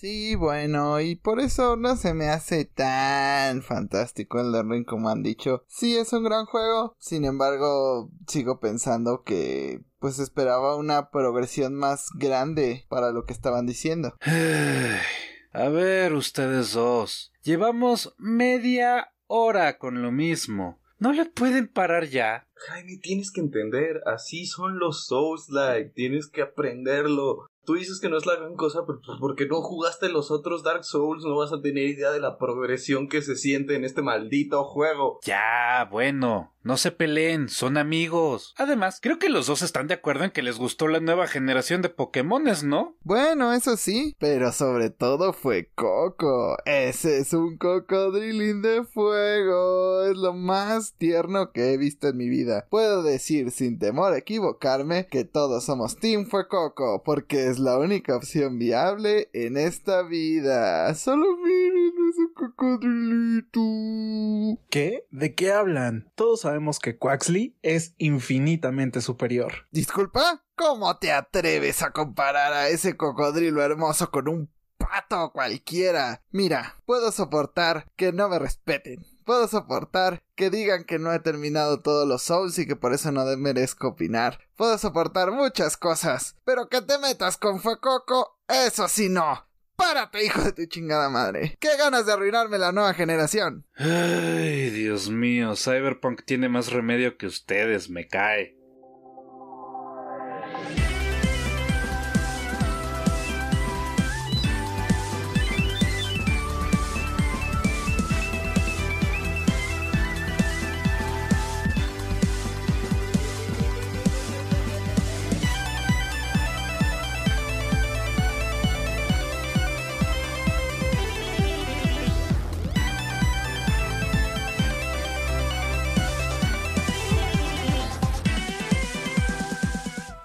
Sí, bueno, y por eso no se me hace tan fantástico el Ring como han dicho. Sí, es un gran juego, sin embargo, sigo pensando que pues esperaba una progresión más grande para lo que estaban diciendo. A ver, ustedes dos. Llevamos media hora con lo mismo. ¿No le pueden parar ya? Jaime, tienes que entender, así son los Souls-like, tienes que aprenderlo. Tú dices que no es la gran cosa, pero pues porque no jugaste los otros Dark Souls, no vas a tener idea de la progresión que se siente en este maldito juego. Ya, bueno, no se peleen, son amigos. Además, creo que los dos están de acuerdo en que les gustó la nueva generación de Pokémones, ¿no? Bueno, eso sí, pero sobre todo fue Coco. Ese es un cocodrilín de fuego. Es lo más tierno que he visto en mi vida. Puedo decir sin temor a equivocarme que todos somos Team Fue Coco, porque es la única opción viable en esta vida. Solo miren ese cocodrilito. ¿Qué? ¿De qué hablan? Todos sabemos que Quaxley es infinitamente superior. ¿Disculpa? ¿Cómo te atreves a comparar a ese cocodrilo hermoso con un pato cualquiera? Mira, puedo soportar que no me respeten. Puedo soportar que digan que no he terminado todos los Souls y que por eso no merezco opinar. Puedo soportar muchas cosas, pero que te metas con Fuecoco, eso sí no. ¡Párate, hijo de tu chingada madre! ¡Qué ganas de arruinarme la nueva generación! Ay, Dios mío, Cyberpunk tiene más remedio que ustedes, me cae.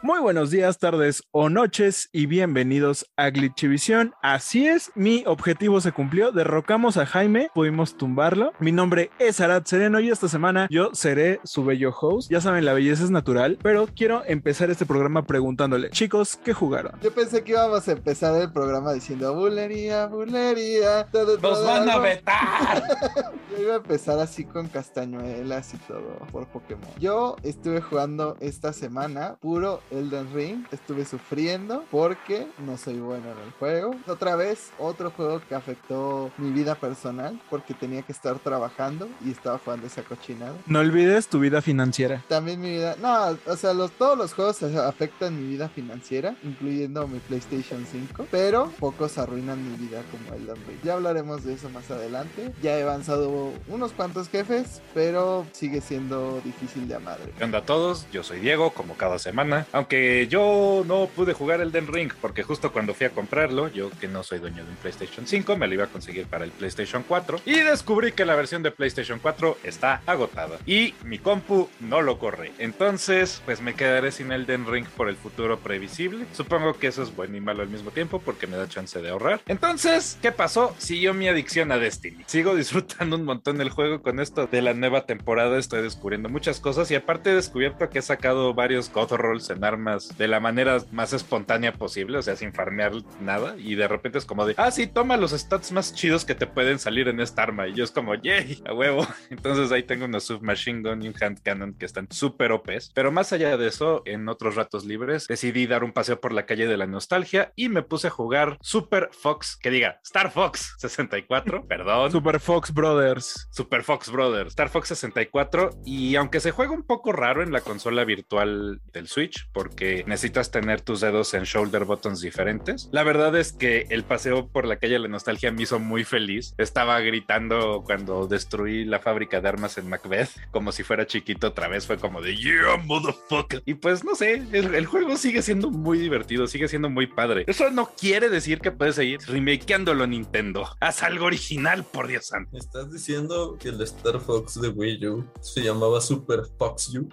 Muy buenos días, tardes o noches y bienvenidos a Glitchivisión. Así es, mi objetivo se cumplió. Derrocamos a Jaime, pudimos tumbarlo. Mi nombre es Arad Sereno y esta semana yo seré su bello host. Ya saben, la belleza es natural, pero quiero empezar este programa preguntándole, chicos, ¿qué jugaron? Yo pensé que íbamos a empezar el programa diciendo bulería, bulería. todo, ¡Nos todo, van a algo". vetar! Yo iba a empezar así con castañuelas y todo por Pokémon. Yo estuve jugando esta semana puro Elden Ring. Estuve sufriendo porque no soy bueno en el juego. Otra vez, otro juego que afectó mi vida personal porque tenía que estar trabajando y estaba jugando esa cochinada. No olvides tu vida financiera. También mi vida, no, o sea, los, todos los juegos afectan mi vida financiera, incluyendo mi PlayStation 5, pero pocos arruinan mi vida como Elden Ring. Ya hablaremos de eso más adelante. Ya he avanzado unos cuantos jefes, pero sigue siendo difícil de madre. ¿Qué onda a todos? Yo soy Diego, como cada semana. Aunque yo no pude jugar el Den Ring, porque justo cuando fui a comprarlo, yo que no soy dueño de un PlayStation 5, me lo iba a conseguir para el PlayStation 4. Y descubrí que la versión de PlayStation 4 está agotada. Y mi compu no lo corre. Entonces, pues me quedaré sin el Den Ring por el futuro previsible. Supongo que eso es bueno y malo al mismo tiempo, porque me da chance de ahorrar. Entonces, ¿qué pasó? Siguió mi adicción a Destiny. Sigo disfrutando un montón del juego con esto de la nueva temporada. Estoy descubriendo muchas cosas y aparte he descubierto que he sacado varios God Rolls en armas de la manera más espontánea posible, o sea, sin farmear nada. Y de repente es como de, ah, sí, toma los stats más chidos que te pueden salir en esta arma. Y yo es como, yay, a huevo. Entonces ahí tengo una submachine gun y un hand cannon que están súper OPs. Pero más allá de eso, en otros ratos libres, decidí dar un paseo por la calle de la nostalgia y me puse a jugar Super Fox, que diga, Star Fox 64, perdón. Super Fox Brothers. Super Fox Brothers, Star Fox 64 y aunque se juega un poco raro en la consola virtual del Switch porque necesitas tener tus dedos en shoulder buttons diferentes, la verdad es que el paseo por la calle de la nostalgia me hizo muy feliz. Estaba gritando cuando destruí la fábrica de armas en Macbeth como si fuera chiquito otra vez, fue como de yeah, motherfucker. Y pues no sé, el, el juego sigue siendo muy divertido, sigue siendo muy padre. Eso no quiere decir que puedes seguir remakeándolo Nintendo. Haz algo original, por Dios santo. ¿Estás diciendo que el Star Fox de Wii U se llamaba Super Fox U?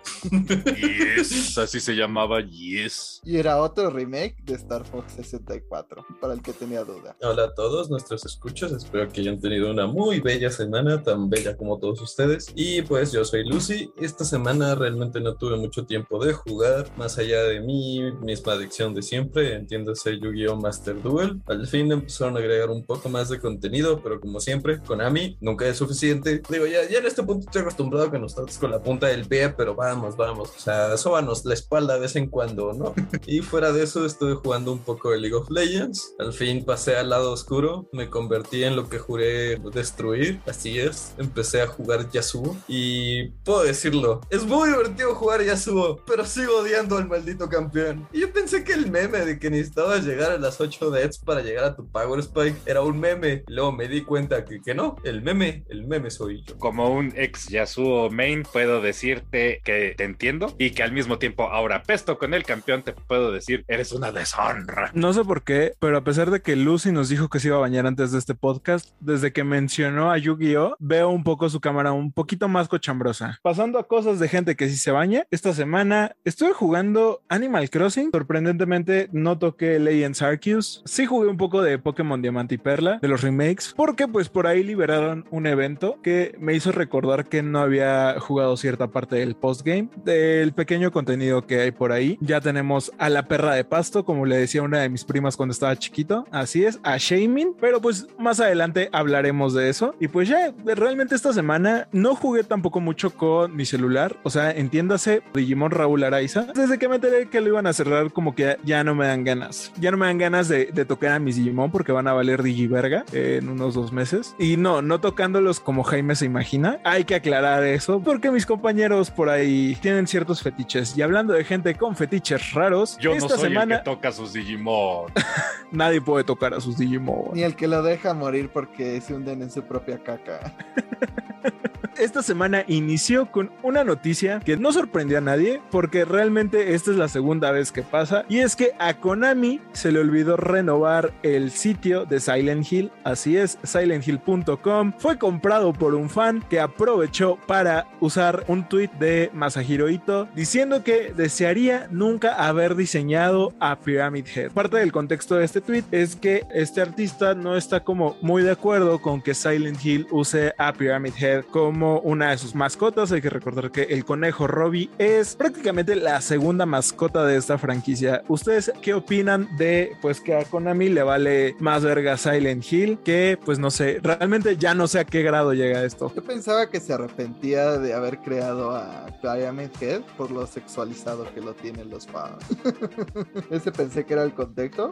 Yes, así se llamaba yes. Y era otro remake de Star Fox 64, para el que tenía duda. Hola a todos nuestros escuchas, espero que hayan tenido una muy bella semana, tan bella como todos ustedes. Y pues yo soy Lucy, esta semana realmente no tuve mucho tiempo de jugar, más allá de mi misma adicción de siempre, entiéndase Yu-Gi-Oh! Master Duel. Al fin empezaron a agregar un poco más de contenido, pero como siempre, Konami nunca es suficiente. Digo, ya, ya en este punto estoy acostumbrado a que nos trates con la punta del pie, pero vamos, vamos. O sea, sóbanos la espalda de vez en cuando, ¿no? y fuera de eso, estuve jugando un poco de League of Legends. Al fin pasé al lado oscuro, me convertí en lo que juré destruir. Así es, empecé a jugar Yasuo y puedo decirlo, es muy divertido jugar Yasuo, pero sigo odiando al maldito campeón. Y yo pensé que el meme de que necesitabas llegar a las 8 deaths para llegar a tu Power Spike era un meme. Luego me di cuenta que, que no, el meme, el meme soy yo. Como un ex Yasuo main, puedo decirte que te entiendo y que al mismo tiempo, ahora pesto con el campeón, te puedo decir, eres una deshonra. No sé por qué, pero a pesar de que Lucy nos dijo que se iba a bañar antes de este podcast, desde que mencionó a Yu-Gi-Oh, veo un poco su cámara un poquito más cochambrosa. Pasando a cosas de gente que sí se baña, esta semana estuve jugando Animal Crossing. Sorprendentemente no toqué Legends Arceus. Sí jugué un poco de Pokémon Diamante y Perla, de los remakes, porque pues por ahí liberaron un evento que me hizo recordar que no había jugado cierta parte del postgame, del pequeño contenido que hay por ahí. Ya tenemos a la perra de pasto, como le decía una de mis primas cuando estaba chiquito. Así es, a Shaming, pero pues más adelante hablaremos de eso. Y pues ya, realmente esta semana no jugué tampoco mucho con mi celular. O sea, entiéndase, Digimon Raúl Araiza. Desde que me enteré que lo iban a cerrar, como que ya no me dan ganas. Ya no me dan ganas de, de tocar a mis Digimon porque van a valer Digiverga en unos dos meses. Y no, no tocándolos como Jaime se imagina. Hay que aclarar eso porque mis compañeros por ahí tienen ciertos fetiches. Y hablando de gente con fetiches raros, Yo esta no soy semana el que toca sus Digimon. nadie puede tocar a sus Digimon. Ni el que lo deja morir porque se hunden en su propia caca. Esta semana inició con una noticia que no sorprendió a nadie porque realmente esta es la segunda vez que pasa y es que a Konami se le olvidó renovar el sitio de Silent Hill, así es, silenthill.com fue comprado por un fan que aprovechó para usar un tweet de Masahiro Ito diciendo que desearía nunca haber diseñado a Pyramid Head. Parte del contexto de este tweet es que este artista no está como muy de acuerdo con que Silent Hill use a Pyramid Head como una de sus mascotas. Hay que recordar que el conejo Robbie es prácticamente la segunda mascota de esta franquicia. ¿Ustedes qué opinan de pues que a Konami le vale más verga Silent Hill? Que pues no sé, realmente ya no sé a qué grado llega esto. Yo pensaba que se arrepentía de haber creado a Pyramid Head por lo sexualizado que lo los fans. Ese pensé que era el contexto.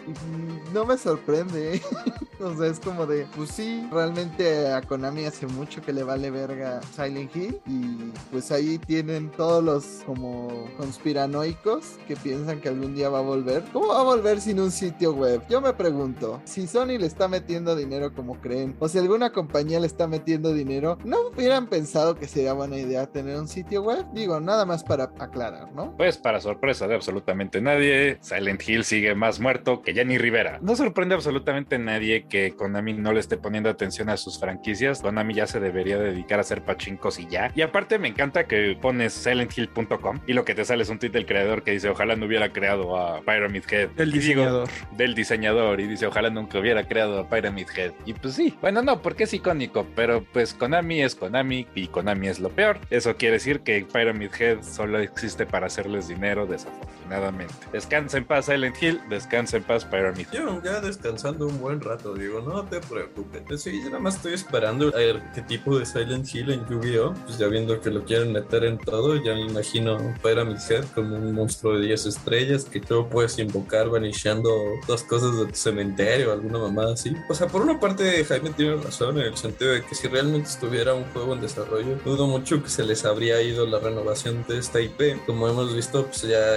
No me sorprende. o sea, es como de, pues sí, realmente a Konami hace mucho que le vale verga Silent Hill. Y pues ahí tienen todos los como conspiranoicos que piensan que algún día va a volver. ¿Cómo va a volver sin un sitio web? Yo me pregunto, si Sony le está metiendo dinero como creen, o si alguna compañía le está metiendo dinero, ¿no hubieran pensado que sería buena idea tener un sitio web? Digo, nada más para aclarar, ¿no? Pues para sorpresa de absolutamente nadie, Silent Hill sigue más muerto que Jenny Rivera. No sorprende absolutamente a nadie que Konami no le esté poniendo atención a sus franquicias. Konami ya se debería dedicar a hacer pachincos y ya. Y aparte me encanta que pones silenthill.com y lo que te sale es un tweet del creador que dice ojalá no hubiera creado a Pyramid Head. El Y digo, diseñador. del diseñador y dice ojalá nunca hubiera creado a Pyramid Head. Y pues sí, bueno no, porque es icónico, pero pues Konami es Konami y Konami es lo peor. Eso quiere decir que Pyramid Head solo existe para hacerles dinero, desafortunadamente. Descansa en paz Silent Hill, descansa en paz Pyramid. Llevan ya descansando un buen rato, digo, no te preocupes. Pues Sí, yo nada más estoy esperando a ver qué tipo de Silent Hill en Yu-Gi-Oh! Pues ya viendo que lo quieren meter en todo, ya me imagino Pyramid Head como un monstruo de 10 estrellas que luego puedes invocar vanishando dos cosas de tu cementerio, alguna mamada así. O sea, por una parte Jaime tiene razón en el sentido de que si realmente estuviera un juego en desarrollo, dudo mucho que se les habría ido la renovación de esta IP. Como hemos visto, pues ya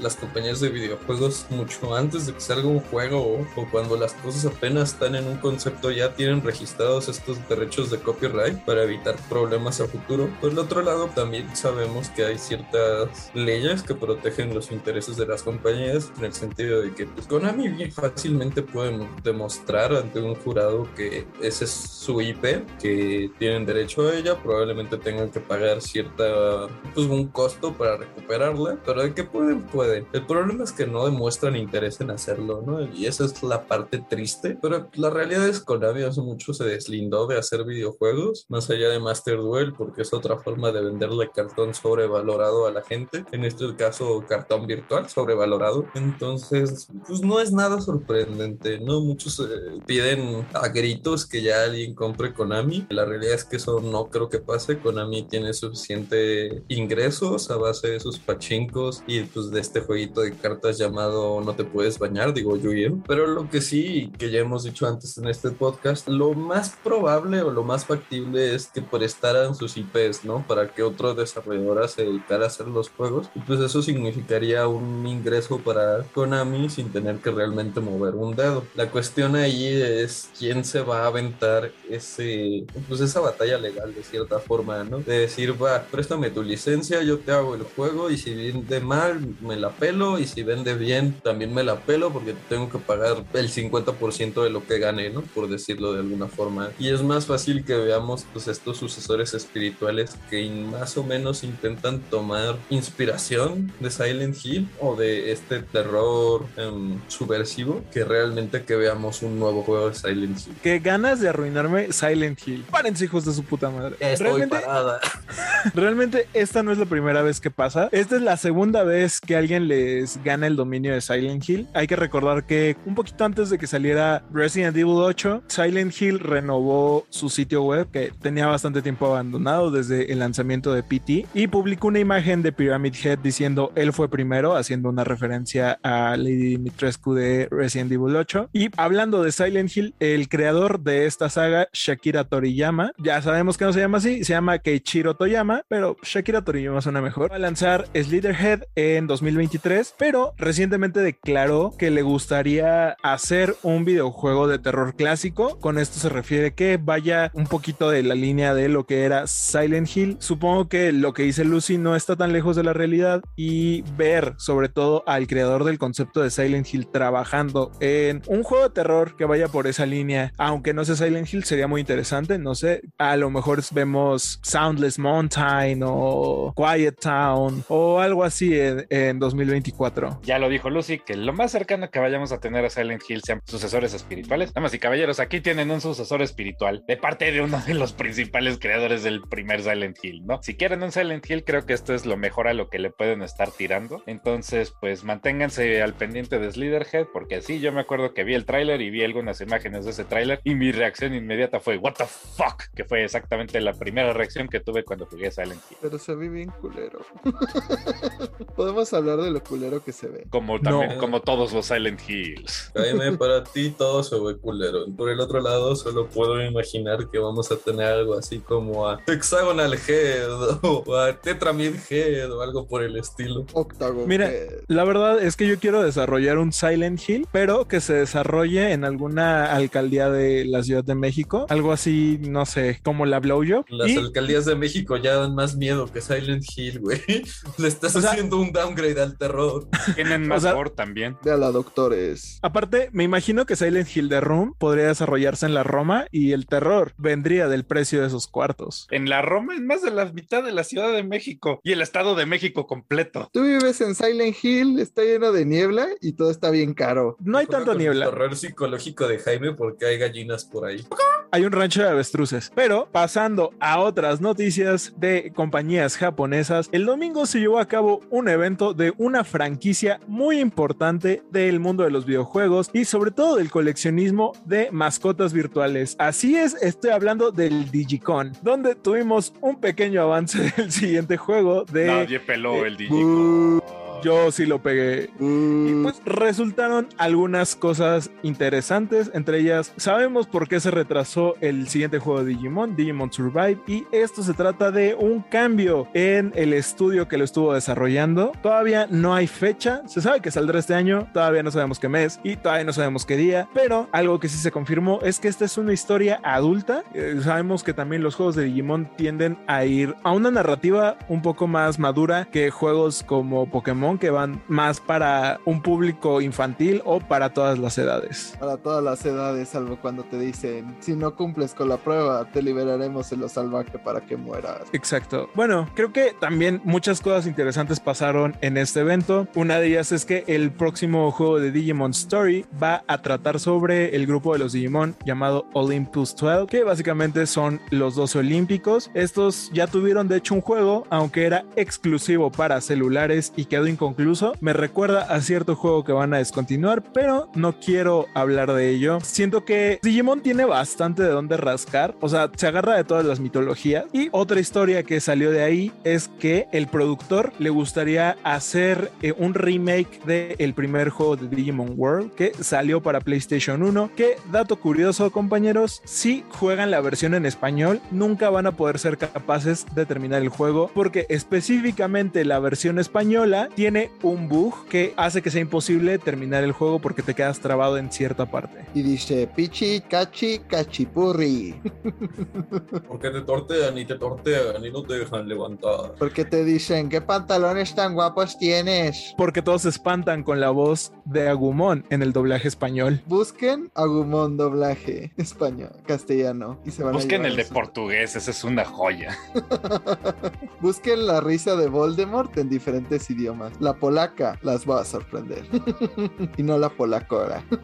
las compañías de videojuegos mucho antes de que salga un juego o, o cuando las cosas apenas están en un concepto ya tienen registrados estos derechos de copyright para evitar problemas a futuro. Por el otro lado, también sabemos que hay ciertas leyes que protegen los intereses de las compañías en el sentido de que pues, Konami bien fácilmente pueden demostrar ante un jurado que ese es su IP, que tienen derecho a ella, probablemente tengan que pagar cierta, pues un costo para recuperarla, pero de que pueden, pueden. El problema es que no demuestran interés en hacerlo, ¿no? Y esa es la parte triste, pero la realidad es que Konami hace mucho se deslindó de hacer videojuegos, más allá de Master Duel, porque es otra forma de venderle cartón sobrevalorado a la gente, en este caso cartón virtual sobrevalorado, entonces pues no es nada sorprendente, ¿no? Muchos eh, piden a gritos que ya alguien compre Konami, la realidad es que eso no creo que pase, Konami tiene suficiente ingresos a base de sus pachincos y pues de este jueguito de cartas llamado No te puedes bañar, digo yo, pero lo que sí, que ya hemos dicho antes en este podcast, lo más probable o lo más factible es que prestaran sus IPs, ¿no? Para que otro desarrolladora se dedicara a hacer los juegos. Y pues eso significaría un ingreso para Konami sin tener que realmente mover un dedo. La cuestión ahí es quién se va a aventar ese, pues esa batalla legal de cierta forma, ¿no? De decir, va, préstame tu licencia, yo te hago el juego y si vende mal, me la pelo y si vende bien, también me la pelo porque tengo que pagar el 50% de lo que gane, ¿no? Por decirlo de alguna forma. Y es más fácil que veamos pues estos sucesores espirituales que más o menos intentan tomar inspiración de Silent Hill o de este terror em, subversivo que realmente que veamos un nuevo juego de Silent Hill. Qué ganas de arruinarme Silent Hill. Párense hijos de su puta madre. Estoy realmente, parada. realmente esta no es la primera vez que pasa. Esta es la segunda vez que alguien les gana el dominio de Silent Hill. Hay que recordar que un poquito antes de que saliera Resident Evil 8, Silent Hill renovó su sitio web que tenía bastante tiempo abandonado desde el lanzamiento de PT y publicó una imagen de Pyramid Head diciendo él fue primero, haciendo una referencia a Lady Dimitrescu de Resident Evil 8. Y hablando de Silent Hill, el creador de esta saga, Shakira Toriyama, ya sabemos que no se llama así, se llama Keiichiro Toyama, pero Shakira Toriyama suena mejor. Va a lanzar Slitherhead en 2023, pero recientemente declaró que le gustaría hacer un videojuego de terror clásico. Con esto se refiere que vaya un poquito de la línea de lo que era Silent Hill. Supongo que lo que dice Lucy no está tan lejos de la realidad y ver sobre todo al creador del concepto de Silent Hill trabajando en un juego de terror que vaya por esa línea, aunque no sea Silent Hill, sería muy interesante. No sé, a lo mejor vemos Soundless Mountain o Quiet Town o algo así en, en 2024. Ya lo dijo Lucy, que lo más cercano que vayamos a tener a Silent Hill sean sucesores espirituales. Damas y caballeros, aquí tienen un sucesor espiritual de parte de uno de los principales creadores del primer Silent Hill, ¿no? Si quieren un Silent Hill, creo que esto es lo mejor a lo que le pueden estar tirando. Entonces, pues manténganse al pendiente de Slitherhead, porque sí, yo me acuerdo que vi el tráiler y vi algunas imágenes de ese tráiler y mi reacción inmediata fue, what the fuck, que fue exactamente la primera reacción que tuve cuando jugué Silent Hill. Pero se ve bien culero. Podemos hablar de lo culero que se ve. Como también, como todos los Silent Hills. Jaime, para ti todo se ve culero. Por el otro lado, solo puedo imaginar que vamos a tener algo así como a Hexagonal Head o a Tetramid Head o algo por el estilo. Octagon. Mira, la verdad es que yo quiero desarrollar un Silent Hill, pero que se desarrolle en alguna alcaldía de la Ciudad de México. Algo así, no sé, como la Blowjob. Las alcaldías de México ya dan más miedo que Silent Hill, güey. Le estás haciendo un downgrade al terror. Tienen más o sea, también. De a la doctores. Aparte, me imagino que Silent Hill de Room podría desarrollarse en la Roma y el terror vendría del precio de esos cuartos. En la Roma es más de la mitad de la Ciudad de México y el Estado de México completo. Tú vives en Silent Hill, está lleno de niebla y todo está bien caro. No hay tanta niebla. El terror psicológico de Jaime porque hay gallinas por ahí. Hay un rancho de avestruces. Pero pasando a otras noticias de compañías japonesas, el domingo se llevó a cabo un evento de una franquicia muy importante del mundo de los videojuegos y sobre todo del coleccionismo de mascotas virtuales. Así es, estoy hablando del Digicon, donde tuvimos un pequeño avance del siguiente juego de... Nadie peló el Digicon. Yo sí lo pegué. Y Mm, pues resultaron algunas cosas interesantes, entre ellas sabemos por qué se retrasó el siguiente juego de Digimon, Digimon Survive, y esto se trata de un cambio en el estudio que lo estuvo desarrollando. Todavía no hay fecha, se sabe que saldrá este año, todavía no sabemos qué mes y todavía no sabemos qué día, pero algo que sí se confirmó es que esta es una historia adulta. Eh, sabemos que también los juegos de Digimon tienden a ir a una narrativa un poco más madura que juegos como Pokémon que van más para un público infantil o para todas las edades. Para todas las edades, salvo cuando te dicen, si no cumples con la prueba, te liberaremos en lo salvaje para que mueras. Exacto. Bueno, creo que también muchas cosas interesantes pasaron en este evento. Una de ellas es que el próximo juego de Digimon Story va a tratar sobre el grupo de los Digimon llamado Olympus 12, que básicamente son los 12 olímpicos. Estos ya tuvieron de hecho un juego, aunque era exclusivo para celulares y quedó inconcluso. Me recuerda a cierto juego que van a descontinuar, pero no quiero hablar de ello. Siento que Digimon tiene bastante de dónde rascar, o sea, se agarra de todas las mitologías. Y otra historia que salió de ahí es que el productor le gustaría hacer eh, un remake del el primer juego de Digimon World que salió para PlayStation 1. Que dato curioso, compañeros, si juegan la versión en español, nunca van a poder ser capaces de terminar el juego porque específicamente la versión española tiene un bug que hace que sea imposible terminar el juego porque te quedas trabado en cierta parte. Y dice, pichi, cachi, cachipurri. Porque te tortean y te tortean y no te dejan levantar. Porque te dicen, ¿qué pantalones tan guapos tienes? Porque todos se espantan con la voz de Agumon en el doblaje español. Busquen Agumon doblaje español, castellano. Y se van a Busquen llevar el de eso. portugués, esa es una joya. Busquen la risa de Voldemort en diferentes idiomas. La polaca las va a sorprender. y no la polacora.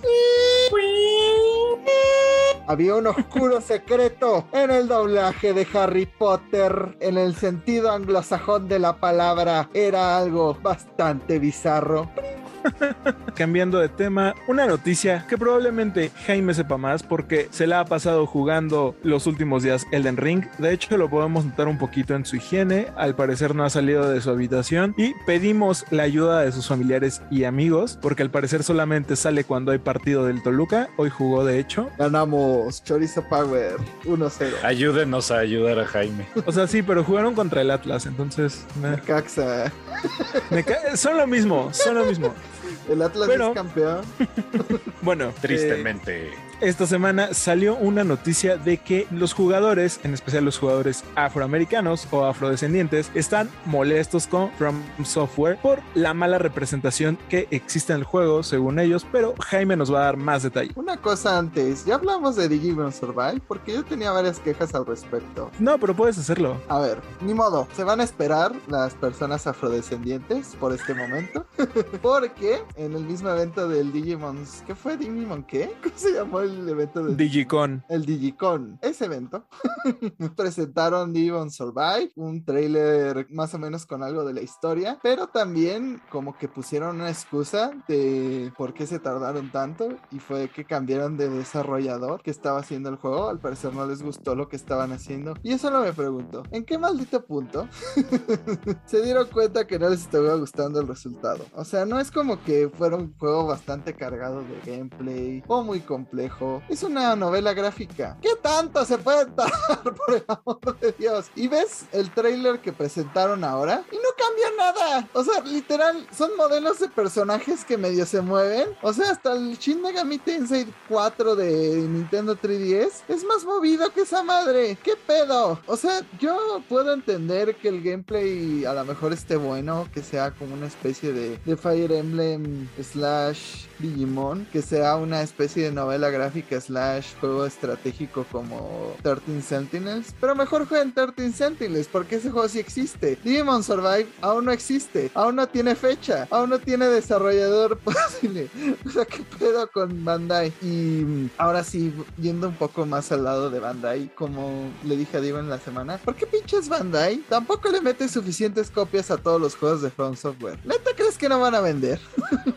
Había un oscuro secreto en el doblaje de Harry Potter. En el sentido anglosajón de la palabra, era algo bastante bizarro. Cambiando de tema, una noticia que probablemente Jaime sepa más porque se la ha pasado jugando los últimos días Elden Ring. De hecho, lo podemos notar un poquito en su higiene. Al parecer no ha salido de su habitación y pedimos la ayuda de sus familiares y amigos porque al parecer solamente sale cuando hay partido del Toluca. Hoy jugó de hecho. Ganamos Chorizo Power 1-0. Ayúdenos a ayudar a Jaime. O sea, sí, pero jugaron contra el Atlas, entonces me- Caxa. me ca- son lo mismo, son lo mismo. El Atlas es campeón. Bueno, Tristemente. Esta semana salió una noticia de que los jugadores, en especial los jugadores afroamericanos o afrodescendientes, están molestos con From Software por la mala representación que existe en el juego, según ellos, pero Jaime nos va a dar más detalle. Una cosa antes, ya hablamos de Digimon Survive porque yo tenía varias quejas al respecto. No, pero puedes hacerlo. A ver, ni modo, se van a esperar las personas afrodescendientes por este momento. porque en el mismo evento del Digimon, ¿qué fue Digimon qué? ¿Cómo se llamó el evento del Digicon. el Digicon, ese evento, presentaron Digimon Survive, un trailer más o menos con algo de la historia, pero también como que pusieron una excusa de por qué se tardaron tanto y fue que cambiaron de desarrollador que estaba haciendo el juego, al parecer no les gustó lo que estaban haciendo y eso no me pregunto, ¿en qué maldito punto se dieron cuenta que no les estaba gustando el resultado? O sea, no es como que fuera un juego bastante cargado de gameplay o muy complejo. Es una novela gráfica. ¿Qué tanto se puede tardar, por el amor de Dios? Y ves el trailer que presentaron ahora y no cambia nada. O sea, literal, son modelos de personajes que medio se mueven. O sea, hasta el Shin Megami Tensei 4 de Nintendo 3DS es más movido que esa madre. ¿Qué pedo? O sea, yo puedo entender que el gameplay a lo mejor esté bueno, que sea como una especie de, de Fire Emblem slash Digimon, que sea una especie de novela gráfica slash juego estratégico como 13 Sentinels. Pero mejor jueguen 13 Sentinels porque ese juego sí existe. Digimon Survive aún no existe, aún no tiene fecha, aún no tiene desarrollador posible. O sea, ¿qué pedo con Bandai? Y ahora sí, yendo un poco más al lado de Bandai, como le dije a Diego en la semana, ¿por qué pinches Bandai tampoco le mete suficientes copias a todos los juegos de From Software? ¿Neta crees que no van a vender?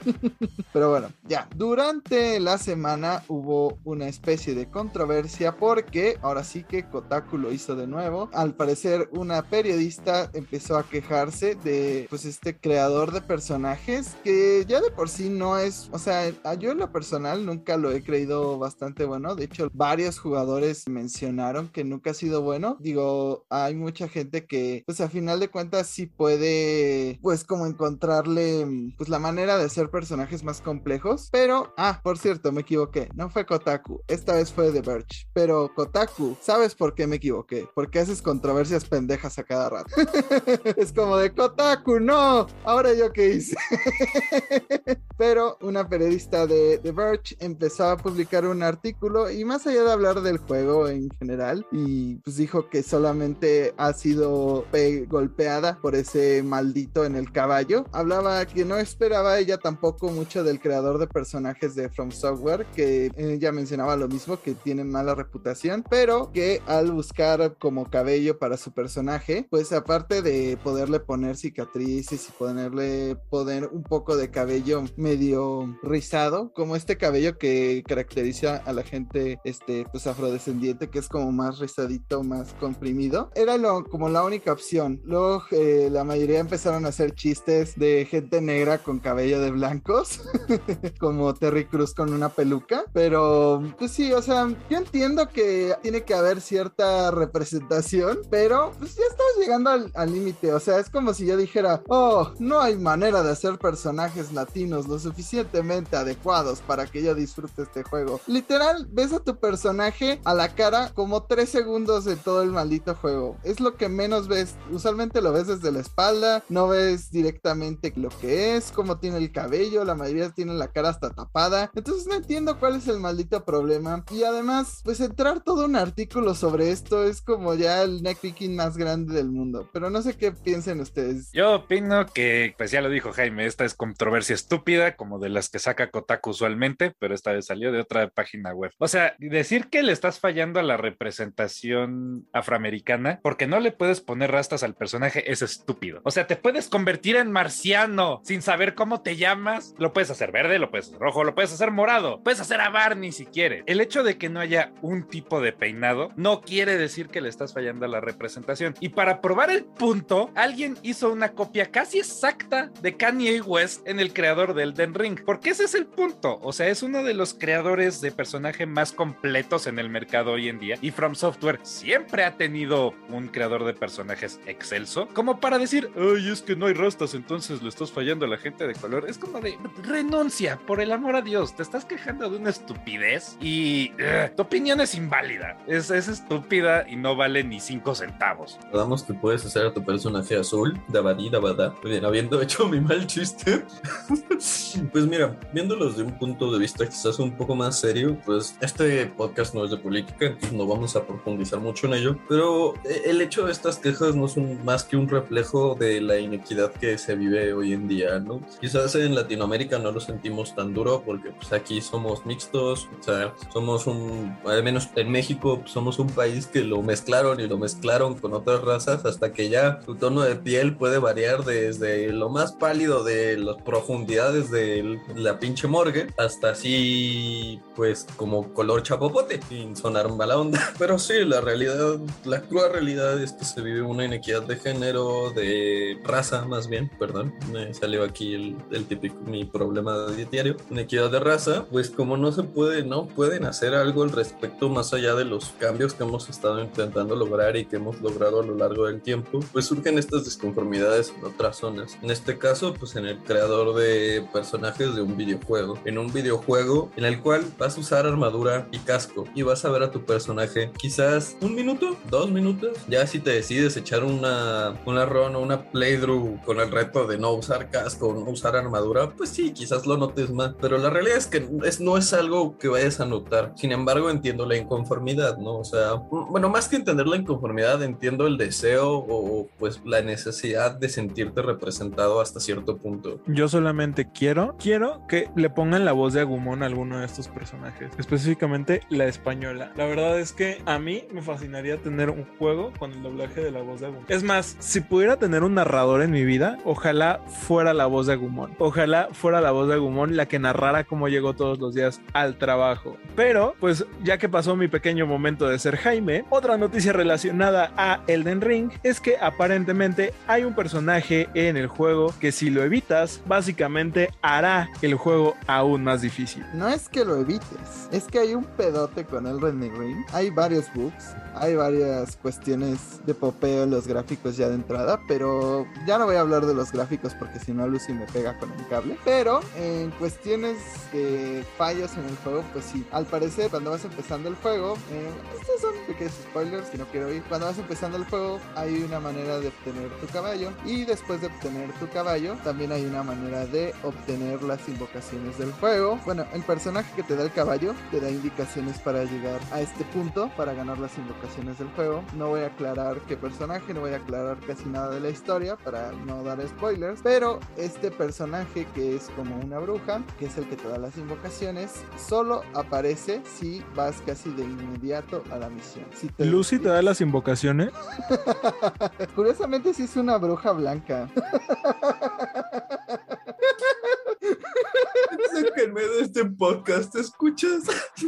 Pero bueno, ya. Durante la semana hubo una especie de controversia porque ahora sí que Kotaku lo hizo de nuevo. Al parecer una periodista empezó a quejarse de pues este creador de personajes que ya de por sí no es, o sea, yo en lo personal nunca lo he creído bastante bueno. De hecho, varios jugadores mencionaron que nunca ha sido bueno. Digo, hay mucha gente que pues a final de cuentas sí puede pues como encontrarle pues la manera de hacer personajes más complejos, pero ah, por cierto, me equivoqué, no fue Kotaku, esta vez fue The Verge, pero Kotaku, ¿sabes por qué me equivoqué? Porque haces controversias pendejas a cada rato. es como de Kotaku, no, ahora yo qué hice. pero una periodista de The Verge empezó a publicar un artículo y más allá de hablar del juego en general y pues dijo que solamente ha sido golpeada por ese maldito en el caballo. Hablaba que no esperaba ella tampoco mucho del creador de personajes de From Software, que ella mencionaba lo mismo, que tiene mala reputación, pero que al buscar como cabello para su personaje, pues aparte de poderle poner cicatrices y ponerle poner un poco de cabello medio rizado, como este cabello que caracteriza a la gente este pues afrodescendiente que es como más rizadito, más comprimido, era lo, como la única opción. Luego eh, la mayoría empezaron a hacer chistes de gente negra con cabello de blancos, como Terry Cruz con una peluca, pero pues sí, o sea, yo entiendo que tiene que haber cierta representación, pero pues ya estamos llegando al límite, o sea, es como si yo dijera, oh, no hay manera de hacer personajes latinos lo suficientemente adecuados para que yo disfrute este juego. Literal, ves a tu personaje a la cara como tres segundos de todo el maldito juego. Es lo que menos ves. Usualmente lo ves desde la espalda, no ves directamente lo que es, cómo tiene el cabello, la mayoría tiene la cara hasta tapada. Entonces no entiendo cuál es el maldito problema. Y además, pues entrar todo un artículo sobre esto es como ya el neck más grande del mundo. Pero no sé qué piensen ustedes. Yo opino que, pues ya lo dijo Jaime, esta es controversia estúpida, como de las que saca Kotaku usualmente, pero esta vez salió de otra página web. O sea, decir que le estás fallando a la representación afroamericana porque no le puedes poner rastas al personaje es estúpido. O sea, te puedes convertir en marciano sin saber cómo te llamas. Lo puedes hacer verde, lo puedes hacer rojo, lo puedes hacer morado, puedes hacer a Barney si quieres. El hecho de que no haya un tipo de peinado no quiere decir que le estás fallando a la representación. Y para probar el punto, alguien hizo una copia casi exacta de Kanye West en el creador del Den Ring. Porque ese es el punto. O sea, es uno de los creadores de personaje más completos en el mercado hoy en día. Y From Software siempre ha tenido un creador de personajes excelso. Como para decir, ay, es que no hay rastas, entonces le estás fallando a la gente de color. Es como de renuncia, por el amor a Dios. Te estás quejando de una estupidez y tu opinión es inválida. Es, es estúpida y no vale ni cinco centavos. Recordamos que puedes hacer a tu personaje azul, Dabadi, Dabada. Bien, habiendo hecho mi mal chiste. pues mira, viéndolos de un punto de vista quizás un poco más serio, pues este podcast no es de política, entonces no vamos a profundizar mucho en ello. Pero eh, el hecho de estas quejas no son más que un reflejo de la inequidad que se vive hoy en día, ¿no? Quizás en Latinoamérica no lo sentimos tan duro porque pues aquí somos mixtos, o sea, somos un, al menos en México pues, somos un país que lo mezclaron y lo mezclaron con otras razas hasta que ya su tono de piel puede variar desde lo más pálido de las profundidades de la pinche morgue hasta así pues como color chapopote sin sonar mala onda. Pero sí la realidad la cruda realidad es que se vive una inequidad de género de raza más bien perdón me salió aquí el, el típico mi problema de diario inequidad de raza pues como no se puede no pueden hacer algo al respecto más allá de los cambios que hemos estado intentando lograr y que hemos logrado a lo largo del tiempo pues surgen estas disconformidades en otras zonas en este caso pues en el creador de personajes de un videojuego en un videojuego en el cual vas a usar armadura y casco y vas a ver a tu personaje quizás un minuto, dos minutos. Ya si te decides echar una, una run o una playthrough con el reto de no usar casco, no usar armadura, pues sí, quizás lo notes más. Pero la realidad es que es, no es algo que vayas a notar. Sin embargo, entiendo la inconformidad, ¿no? O sea, bueno, más que entender la inconformidad, entiendo el deseo o pues la necesidad de sentirte representado hasta cierto punto. Yo solamente quiero, quiero que le pongan la voz de Agumon a alguno de estos personajes, específicamente la española. La verdad es que a mí me fascinaría tener un juego con el doblaje de la voz de Agumon. Es más, si pudiera tener un narrador en mi vida, ojalá fuera la voz de Agumon. Ojalá fuera la voz de Agumon la que narrara cómo llegó todos los días al trabajo. Pero, pues ya que pasó mi pequeño momento de ser Jaime, otra noticia relacionada a Elden Ring es que aparentemente hay un personaje en el juego que si lo evitas, básicamente hará el juego aún más difícil. No es que lo evites, es que hay un pedote con Elden Ring. Hay varios bugs, hay varias cuestiones de popeo en los gráficos ya de entrada, pero ya no voy a hablar de los gráficos porque si no Lucy me pega con el cable. Pero en cuestiones de fallos en el juego, pues sí, al parecer cuando vas empezando el juego, eh, estos son pequeños spoilers que no quiero oír. Cuando vas empezando el juego hay una manera de obtener tu caballo y después de obtener tu caballo también hay una manera de obtener las invocaciones del juego. Bueno, el personaje que te da el caballo te da indicaciones para llegar a este punto para ganar las invocaciones del juego. No voy a aclarar qué personaje, no voy a aclarar casi nada de la historia para no dar spoilers, pero este personaje que es como una bruja, que es el que te da las invocaciones, solo aparece si vas casi de inmediato a la misión. Si te- Lucy te da las invocaciones. Curiosamente sí es una bruja blanca. Sáquenme de este podcast, ¿te escuchas?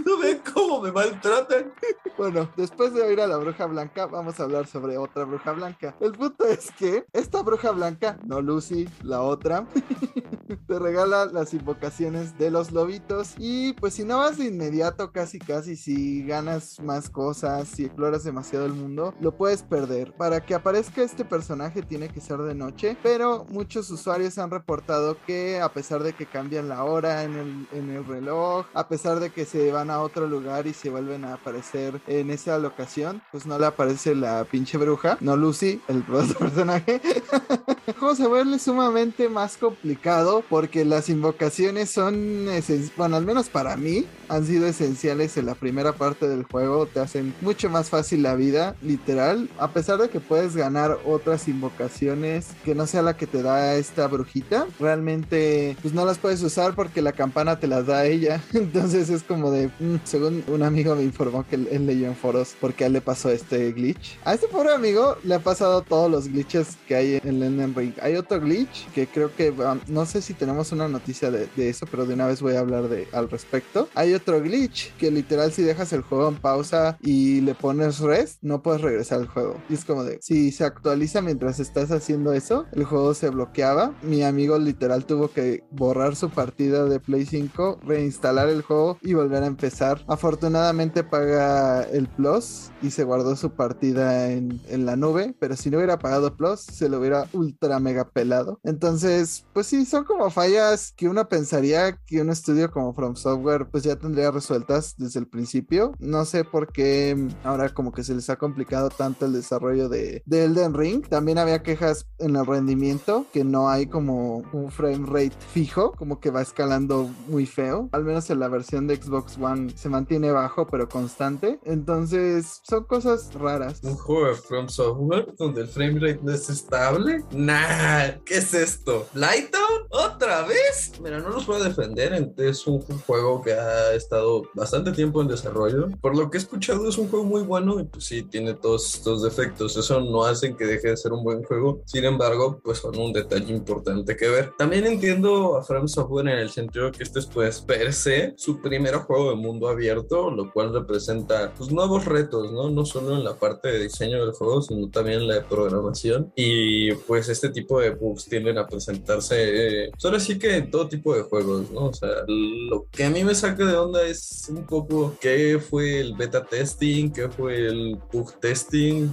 ¿No ven cómo me maltratan? Bueno, después de oír a la bruja blanca, vamos a hablar sobre otra bruja blanca. El punto es que esta bruja blanca, no Lucy, la otra, te regala las invocaciones de los lobitos. Y pues si no vas de inmediato, casi casi, si ganas más cosas, si exploras demasiado el mundo, lo puedes perder. Para que aparezca este personaje tiene que ser de noche, pero muchos usuarios han reportado que a pesar de que cambian la hora en el, en el reloj, a pesar de que se van a otro lugar y se vuelven a aparecer en esa locación, pues no le aparece la pinche bruja, no Lucy, el personaje. El juego se vuelve sumamente más complicado porque las invocaciones son, bueno, al menos para mí, han sido esenciales en la primera parte del juego, te hacen mucho más fácil la vida, literal, a pesar de que puedes ganar otras invocaciones que no sea la que te da esta brujita, realmente pues no las puedes usar porque la campana te las da ella, entonces es como de, mm, según un amigo me informó que él, leyó en foros porque a le pasó este glitch. A este pobre amigo le ha pasado todos los glitches que hay en Elden Ring. Hay otro glitch que creo que, um, no sé si tenemos una noticia de, de eso, pero de una vez voy a hablar de, al respecto. Hay otro glitch que literal si dejas el juego en pausa y le pones rest, no puedes regresar al juego. Y es como de, si se actualiza mientras estás haciendo eso, el juego se bloqueaba. Mi amigo literal tuvo que borrar su partida de Play 5, reinstalar el juego y volver a empezar. Afortunadamente paga el Plus y se guardó su partida en, la nube, pero si no hubiera pagado Plus, se lo hubiera ultra mega pelado. Entonces, pues sí, son como fallas que uno pensaría que un estudio como From Software pues ya tendría resueltas desde el principio. No sé por qué ahora como que se les ha complicado tanto el desarrollo de, de Elden Ring. También había quejas en el rendimiento, que no hay como un frame rate fijo, como que va escalando muy feo. Al menos en la versión de Xbox One se mantiene bajo, pero constante. Entonces, son cosas raras. ¿Un juego de From Software donde el frame rate no es estable? Nah, ¿qué es esto? ¿Lightdown? ¿Otra vez? Mira, no los a defender. Es un juego que ha estado bastante tiempo en desarrollo. Por lo que he escuchado, es un juego muy bueno y pues sí, tiene todos estos defectos. Eso no hace que deje de ser un buen juego. Sin embargo, pues son un detalle importante que ver. También entiendo a From Software en el sentido que este es pues per se su primer juego de mundo abierto, lo cual representa pues nuevos retos, ¿no? No solo en la parte de diseño del juego, sino también en la de programación. Y pues este tipo de bugs tienden a presentarse, eh, solo así que en todo tipo de juegos, ¿no? O sea, lo que a mí me saca de onda es un poco qué fue el beta testing, qué fue el bug testing,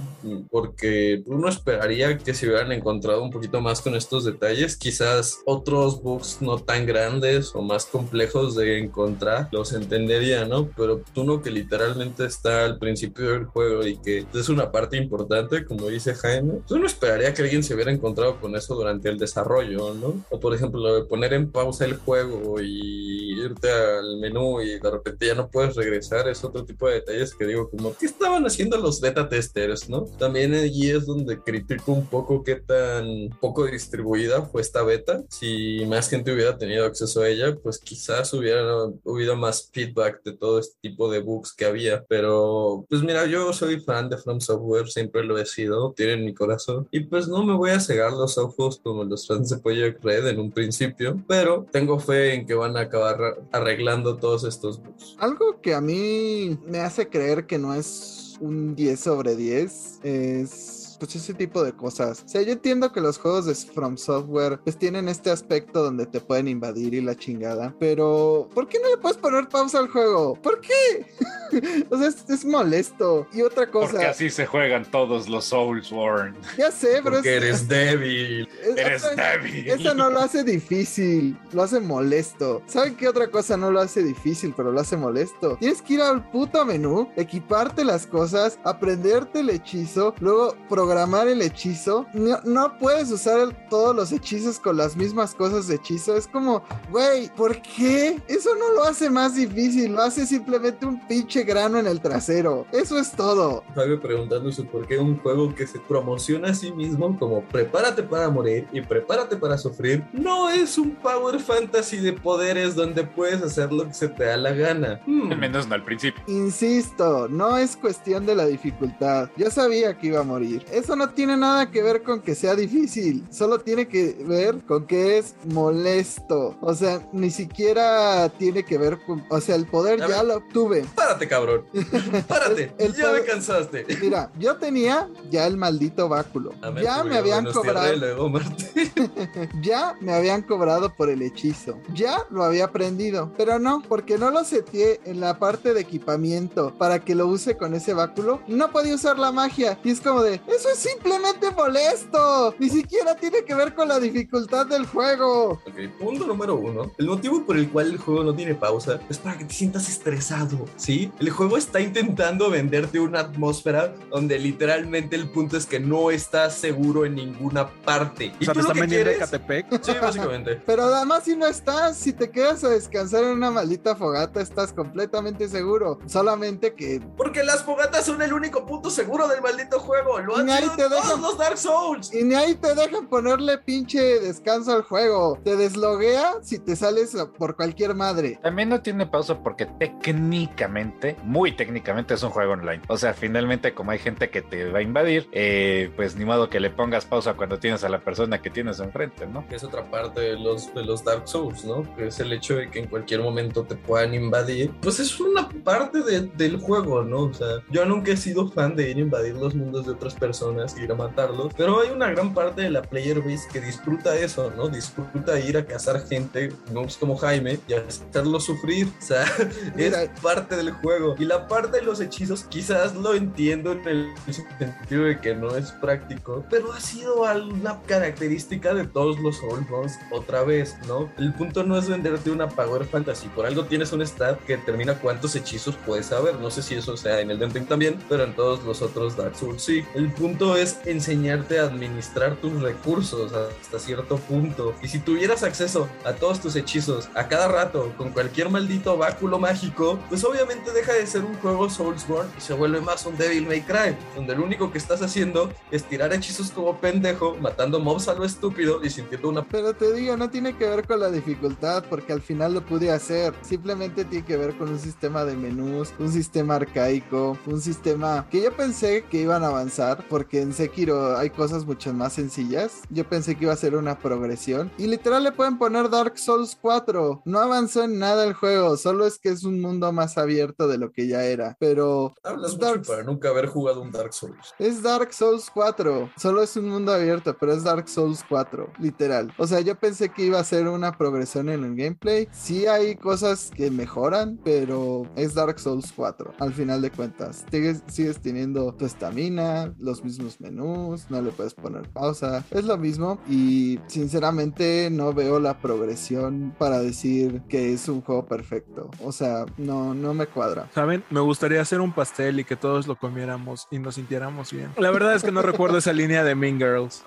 porque uno esperaría que se hubieran encontrado un poquito más con estos detalles, quizás otros bugs no tan grandes o más complejos de encontrar, los entendería, ¿no? Pero uno que literalmente está al principio del juego y que es una parte importante, como dice Jaime, pues uno esperaría que alguien se hubiera encontrado con eso durante el desarrollo, ¿no? O por ejemplo, lo de poner en pausa el juego y irte al menú y de repente ya no puedes regresar, es otro tipo de detalles que digo como, ¿qué estaban haciendo los beta testers, no? También allí es donde critico un poco qué tan poco distribuida fue esta beta. Si más gente hubiera tenido acceso a ella, pues quizás hubiera habido más feedback de todo este tipo de bugs que había. Pero, pues mira, yo soy fan de From Software, siempre lo he sido, tienen mi corazón. Y pues no me voy a cegar los ojos como los fans de Project Red en un principio, pero tengo fe en que van a acabar arreglando todos estos bugs. Algo que a mí me hace creer que no es un 10 sobre 10 es pues ese tipo de cosas. O sea, yo entiendo que los juegos de From Software pues tienen este aspecto donde te pueden invadir y la chingada, pero ¿por qué no le puedes poner pausa al juego? ¿Por qué? o sea, es, molesto. Y otra cosa. Porque así se juegan todos los Soulsborne. Ya sé, pero Porque eres débil. eres débil. Eso no lo hace difícil, lo hace molesto. ¿Saben qué otra cosa no lo hace difícil, pero lo hace molesto? Tienes que ir al puto menú, equiparte las cosas, aprenderte el hechizo, luego programar programar el hechizo, no, puedes usar todos los hechizos con las mismas cosas de hechizo. Es como, güey, ¿por qué? Eso no lo hace más difícil, lo hace simplemente un pinche grano en el trasero. Eso es todo. Fabio preguntándose por qué un juego que se promociona a sí mismo como prepárate para morir y prepárate para sufrir, no es un Power Fantasy de poderes donde puedes hacer lo que se te da la gana. Hmm. Al menos no al principio. Insisto, no es cuestión de la dificultad. Yo sabía que iba a morir eso no tiene nada que ver con que sea difícil, solo tiene que ver con que es molesto. O sea, ni siquiera tiene que ver con, o sea, el poder ya lo obtuve. Párate, cabrón. Párate. ya me cansaste. Mira, yo tenía ya el maldito báculo. ya me habían cobrado. ya me habían cobrado por el hechizo. Ya lo había aprendido, pero no, porque no lo seteé en la parte de equipamiento para que lo use con ese báculo. No podía usar la magia. Y es como de, eso es simplemente molesto. Ni siquiera tiene que ver con la dificultad del juego. Ok, punto número uno. El motivo por el cual el juego no tiene pausa es para que te sientas estresado, ¿sí? El juego está intentando venderte una atmósfera donde literalmente el punto es que no estás seguro en ninguna parte. O sea, te están vendiendo Catepec. Sí, básicamente. Pero además si no estás, si te quedas a descansar en una maldita fogata, estás completamente seguro. Solamente que... Porque las fogatas son el único punto seguro del maldito juego. Lo han ahí te dejan los Dark Souls. Y ni ahí te dejan ponerle pinche descanso al juego. Te desloguea si te sales por cualquier madre. También no tiene pausa porque técnicamente, muy técnicamente es un juego online. O sea, finalmente como hay gente que te va a invadir, eh, pues ni modo que le pongas pausa cuando tienes a la persona que tienes enfrente, ¿no? Es otra parte de los, de los Dark Souls, ¿no? Que es el hecho de que en cualquier momento te puedan invadir. Pues es una parte del juego, ¿no? O sea, yo nunca he sido fan de ir a invadir los mundos de otras personas ir a matarlos, pero hay una gran parte de la player base que disfruta eso, ¿no? Disfruta ir a cazar gente, no es como Jaime, y hacerlo sufrir, o sea, es parte del juego. Y la parte de los hechizos quizás lo entiendo en el sentido de que no es práctico, pero ha sido una característica de todos los Souls otra vez, ¿no? El punto no es venderte una Power Fantasy, por algo tienes un stat que determina cuántos hechizos puedes saber, no sé si eso sea en el Denting también, pero en todos los otros Dark Souls sí. El punto es enseñarte a administrar tus recursos hasta cierto punto. Y si tuvieras acceso a todos tus hechizos a cada rato con cualquier maldito báculo mágico, pues obviamente deja de ser un juego Soulsborne y se vuelve más un Devil May Cry, donde lo único que estás haciendo es tirar hechizos como pendejo, matando mobs a lo estúpido y sintiendo una... Pero te digo, no tiene que ver con la dificultad, porque al final lo pude hacer. Simplemente tiene que ver con un sistema de menús, un sistema arcaico, un sistema que yo pensé que iban a avanzar, porque que en Sekiro hay cosas mucho más sencillas. Yo pensé que iba a ser una progresión. Y literal le pueden poner Dark Souls 4. No avanzó en nada el juego, solo es que es un mundo más abierto de lo que ya era. Pero... Hablas Dark... para nunca haber jugado un Dark Souls. Es Dark Souls 4. Solo es un mundo abierto, pero es Dark Souls 4, literal. O sea, yo pensé que iba a ser una progresión en el gameplay. Sí hay cosas que mejoran, pero es Dark Souls 4. Al final de cuentas, sigues, sigues teniendo tu estamina, los mismos menús, no le puedes poner pausa. Es lo mismo y sinceramente no veo la progresión para decir que es un juego perfecto. O sea, no, no me cuadra. ¿Saben? Me gustaría hacer un pastel y que todos lo comiéramos y nos sintiéramos bien. La verdad es que no recuerdo esa línea de Mean Girls.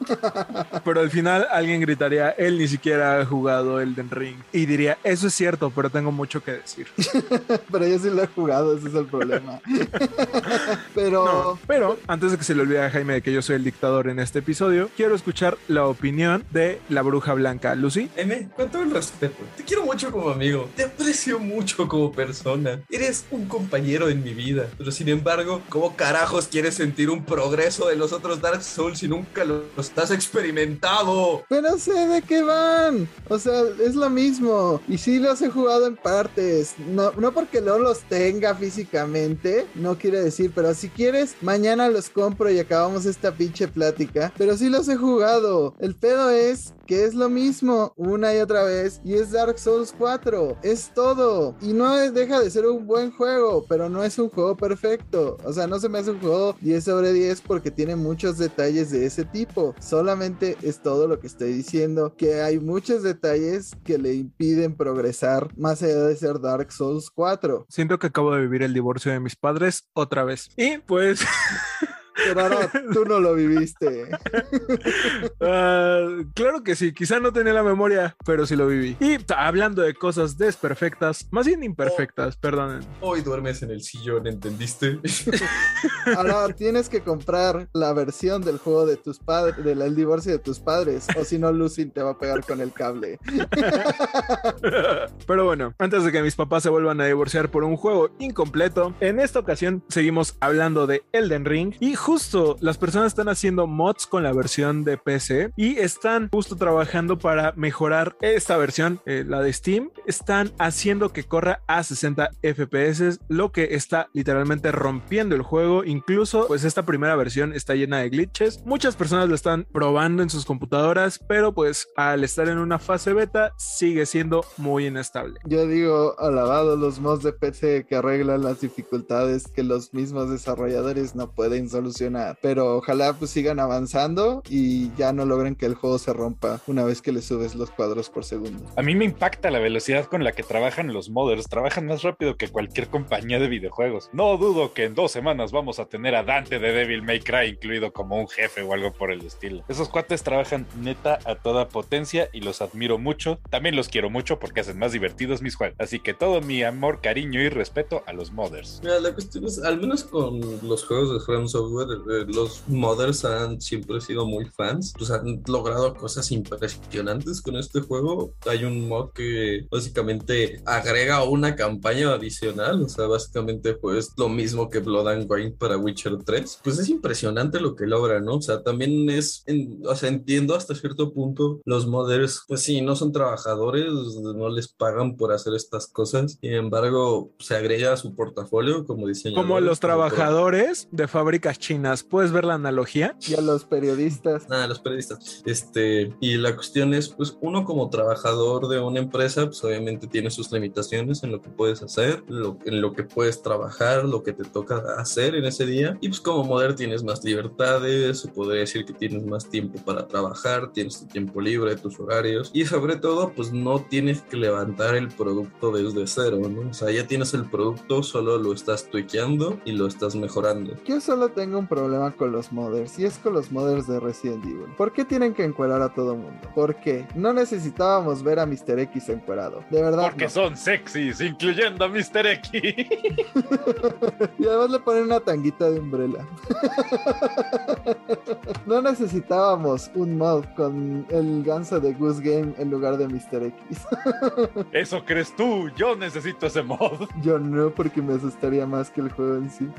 Pero al final alguien gritaría, él ni siquiera ha jugado Elden Ring. Y diría, eso es cierto, pero tengo mucho que decir. pero yo sí lo he jugado, ese es el problema. pero... pero antes de que se le olvide Jaime de que yo soy el dictador en este episodio, quiero escuchar la opinión de la bruja blanca. Lucy. M, con todo el respeto, te quiero mucho como amigo, te aprecio mucho como persona, eres un compañero en mi vida, pero sin embargo, ¿cómo carajos quieres sentir un progreso de los otros Dark Souls si nunca lo estás experimentado? Pero sé de qué van. O sea, es lo mismo. Y sí los he jugado en partes. No, no porque no los tenga físicamente, no quiere decir, pero si quieres, mañana los compro y acabamos esta pinche plática. Pero sí los he jugado. El pedo es que es lo mismo una y otra vez y es Dark Souls 4. Es todo. Y no deja de ser un buen juego, pero no es un juego perfecto. O sea, no se me hace un juego 10 sobre 10 porque tiene muchos detalles de ese tipo. Solamente es todo lo que estoy diciendo, que hay muchos detalles que le impiden progresar más allá de ser Dark Souls 4. Siento que acabo de vivir el divorcio de mis padres otra vez. Y pues, Pero ahora tú no lo viviste. ah, claro que sí, quizá no tenía la memoria, pero sí lo viví. Y hablando de cosas desperfectas, más bien imperfectas, perdonen. Hoy duermes en el sillón, ¿entendiste? Ahora tienes que comprar la versión del juego de tus padres, del el divorcio de tus padres, o si no, Lucy te va a pegar con el cable. Pero bueno, antes de que mis papás se vuelvan a divorciar por un juego incompleto, en esta ocasión seguimos hablando de Elden Ring y justo las personas están haciendo mods con la versión de PC y están justo trabajando para mejorar esta versión, eh, la de Steam, están haciendo que corra a 60 FPS, lo que está literalmente rompiendo el juego, incluso pues esta primera versión está llena de glitches, muchas personas lo están probando en sus computadoras, pero pues al estar en una fase beta sigue siendo muy inestable. Yo digo, alabado los mods de PC que arreglan las dificultades que los mismos desarrolladores no pueden solucionar. Pero ojalá pues sigan avanzando y ya no logren que el juego se rompa una vez que le subes los cuadros por segundo. A mí me impacta la velocidad con la que trabajan los modders. Trabajan más rápido que cualquier compañía de videojuegos. No dudo que en dos semanas vamos a tener a Dante de Devil May Cry incluido como un jefe o algo por el estilo. Esos cuates trabajan neta a toda potencia y los admiro mucho. También los quiero mucho porque hacen más divertidos mis juegos. Así que todo mi amor, cariño y respeto a los modders. Mira, la cuestión es, al menos con los juegos de From Software, los modders han siempre sido muy fans. Pues han logrado cosas impresionantes con este juego. Hay un mod que básicamente agrega una campaña adicional. O sea, básicamente pues lo mismo que Blood and Wine para Witcher 3. Pues es impresionante lo que logra, ¿no? O sea, también es, en- o sea, entiendo hasta cierto punto los modders, pues sí, no son trabajadores, no les pagan por hacer estas cosas. Sin embargo, se agrega a su portafolio como diseñador. Como los trabajadores de fábricas chinas, ¿puedes ver la analogía? Y a los periodistas. Nada, los periodistas. Este, y la cuestión es, pues, uno como trabajador de una empresa, pues obviamente tiene sus limitaciones en lo que puedes hacer, lo- en lo que puedes trabajar, lo que te toca hacer en ese día. Y pues como modder tienes más libertades, se podría decir que tienes más tiempo para trabajar, tienes tu tiempo libre, tus horarios. Y sobre todo, pues no tienes que levantar el producto desde cero, ¿no? O sea, ya tienes el producto, solo lo estás tweakeando y lo estás mejorando. Yo solo tengo un problema con los modders y es con los modders de Resident Evil. ¿Por qué tienen que encuerar a todo mundo? ¿Por qué? No necesitábamos ver a Mr. X encuerado. De verdad. Porque no. son sexys, incluyendo a Mr. X. Y además le ponen una tanguita de umbrella. no necesitábamos un mod con el ganso de Goose Game en lugar de Mr. X. Eso crees tú, yo necesito ese mod. Yo no, porque me asustaría más que el juego en sí.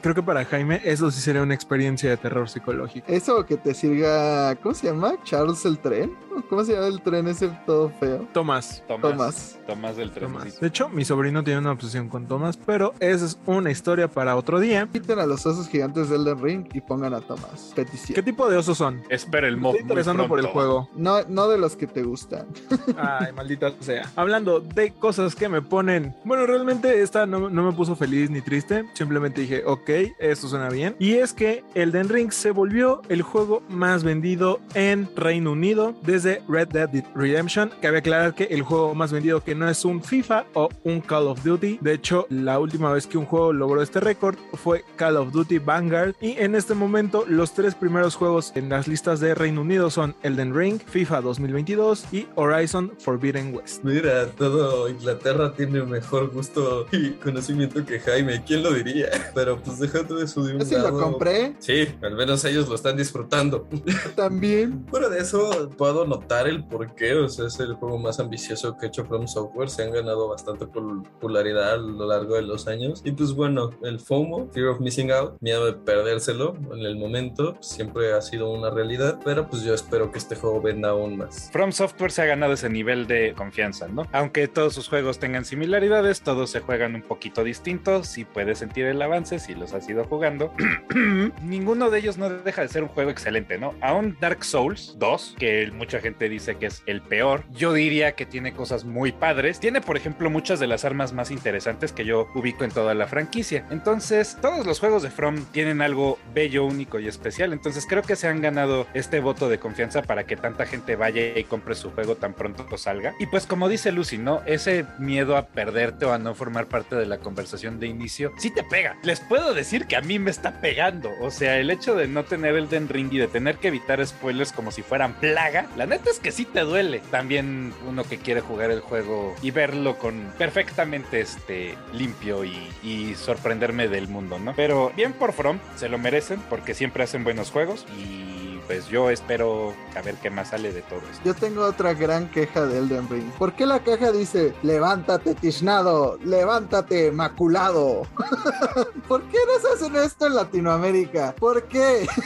Creo que para Jaime eso sí sería una experiencia de terror psicológico. Eso que te sirva. ¿Cómo se llama? ¿Charles el tren? ¿Cómo se llama el tren ese todo feo? Tomás. Tomás. Tomás. Tomás del Tomás. trenecito. De hecho, mi sobrino tiene una obsesión con Tomás, pero esa es una historia para otro día. Quiten a los osos gigantes de Elden Ring y pongan a Tomás. Petición. ¿Qué tipo de osos son? Espera el mod. Estoy interesando por el juego. No, no de los que te gustan. Ay, maldita sea. Hablando de cosas que me ponen. Bueno, realmente esta no, no me puso feliz ni triste. Simplemente dije, ok, esto suena bien. Y es que Elden Ring se volvió el juego más vendido en Reino Unido desde Red Dead Redemption. Cabe aclarar que el juego más vendido que no es un FIFA o un Call of Duty. De hecho, la última vez que un juego logró este récord fue Call of Duty Vanguard. Y en este momento, los tres primeros juegos en las listas de Reino Unido son Elden Ring, FIFA 2022 y Horizon Forbidden West. Mira, todo Inglaterra tiene mejor gusto y conocimiento que Jaime, ¿quién lo diría? Pero pues dejando de su de un Yo sí lo lado. compré Sí, al menos ellos lo están disfrutando. también. Fuera de eso, puedo notar el por qué. O sea, es el juego más ambicioso que ha hecho From Software. Se han ganado bastante popularidad a lo largo de los años. Y pues bueno, el FOMO, Fear of Missing Out, miedo de perdérselo en el momento, siempre ha sido una realidad. Pero pues yo espero que este juego venda aún más. From Software se ha ganado ese nivel de confianza, ¿no? Aunque todos sus juegos tengan similaridades, todos se juegan un poquito distintos, si puedes sentir el avance, si los has ido jugando. Ninguno de ellos no deja de ser un juego excelente, ¿no? Aún Dark Souls 2, que mucha gente dice que es el peor, yo diría que tiene cosas muy padres. Tiene, por ejemplo, muchas de las armas más interesantes que yo ubico en toda la franquicia. Entonces, todos los juegos de From tienen algo bello, único y especial. Entonces, creo que se han ganado este voto de confianza para que tanta gente vaya y compre su juego tan pronto salga. Y pues, como dice Lucy, ¿no? Ese miedo a perderte o a no formar parte de la conversación de inicio, sí te pega. Les puedo decir que a mí me está pegando. O sea, el hecho de no tener el Den Ring y de tener que evitar spoilers como si fueran plaga, la neta es que sí te duele. También uno que quiere jugar el juego y verlo con perfectamente este limpio y, sorprenderme del mundo, ¿no? Pero bien por From, se lo merecen porque siempre hacen buenos juegos y pues yo espero a ver qué más sale de todo esto. Yo tengo otra gran queja de Elden Ring. ¿Por qué la caja dice, levántate tiznado, levántate maculado? ¿Por qué nos hacen esto en Latinoamérica? ¿Por qué?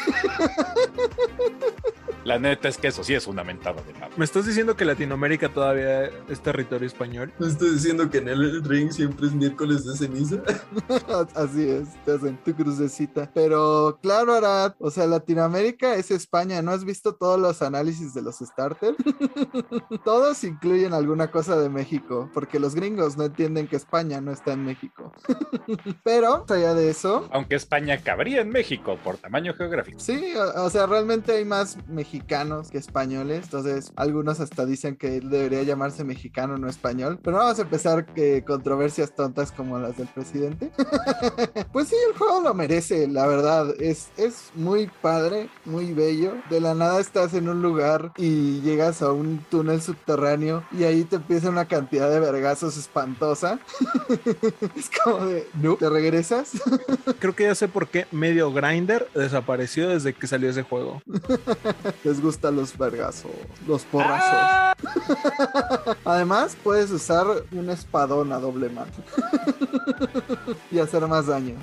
La neta es que eso sí es una mentada de madre. ¿Me estás diciendo que Latinoamérica todavía es territorio español? ¿No estoy diciendo que en el ring siempre es miércoles de ceniza? Así es, te hacen tu crucecita. Pero claro, Arad, o sea, Latinoamérica es España. ¿No has visto todos los análisis de los starters? Todos incluyen alguna cosa de México, porque los gringos no entienden que España no está en México. Pero, allá de eso, Aunque España cabría en México por tamaño geográfico. Sí, o, o sea, realmente hay más mexicanos que españoles, entonces algunos hasta dicen que él debería llamarse mexicano, no español, pero vamos a empezar que controversias tontas como las del presidente. pues sí, el juego lo merece, la verdad, es, es muy padre, muy bello. De la nada estás en un lugar y llegas a un túnel subterráneo y ahí te empieza una cantidad de vergazos espantosa. es como de, no, ¿te regresas? Creo que ya sé por qué Medio Grinder desapareció desde que salió ese juego. Les gustan los vergazos, los porrazos. ¡Ah! Además, puedes usar un espadón a doble mano y hacer más daño.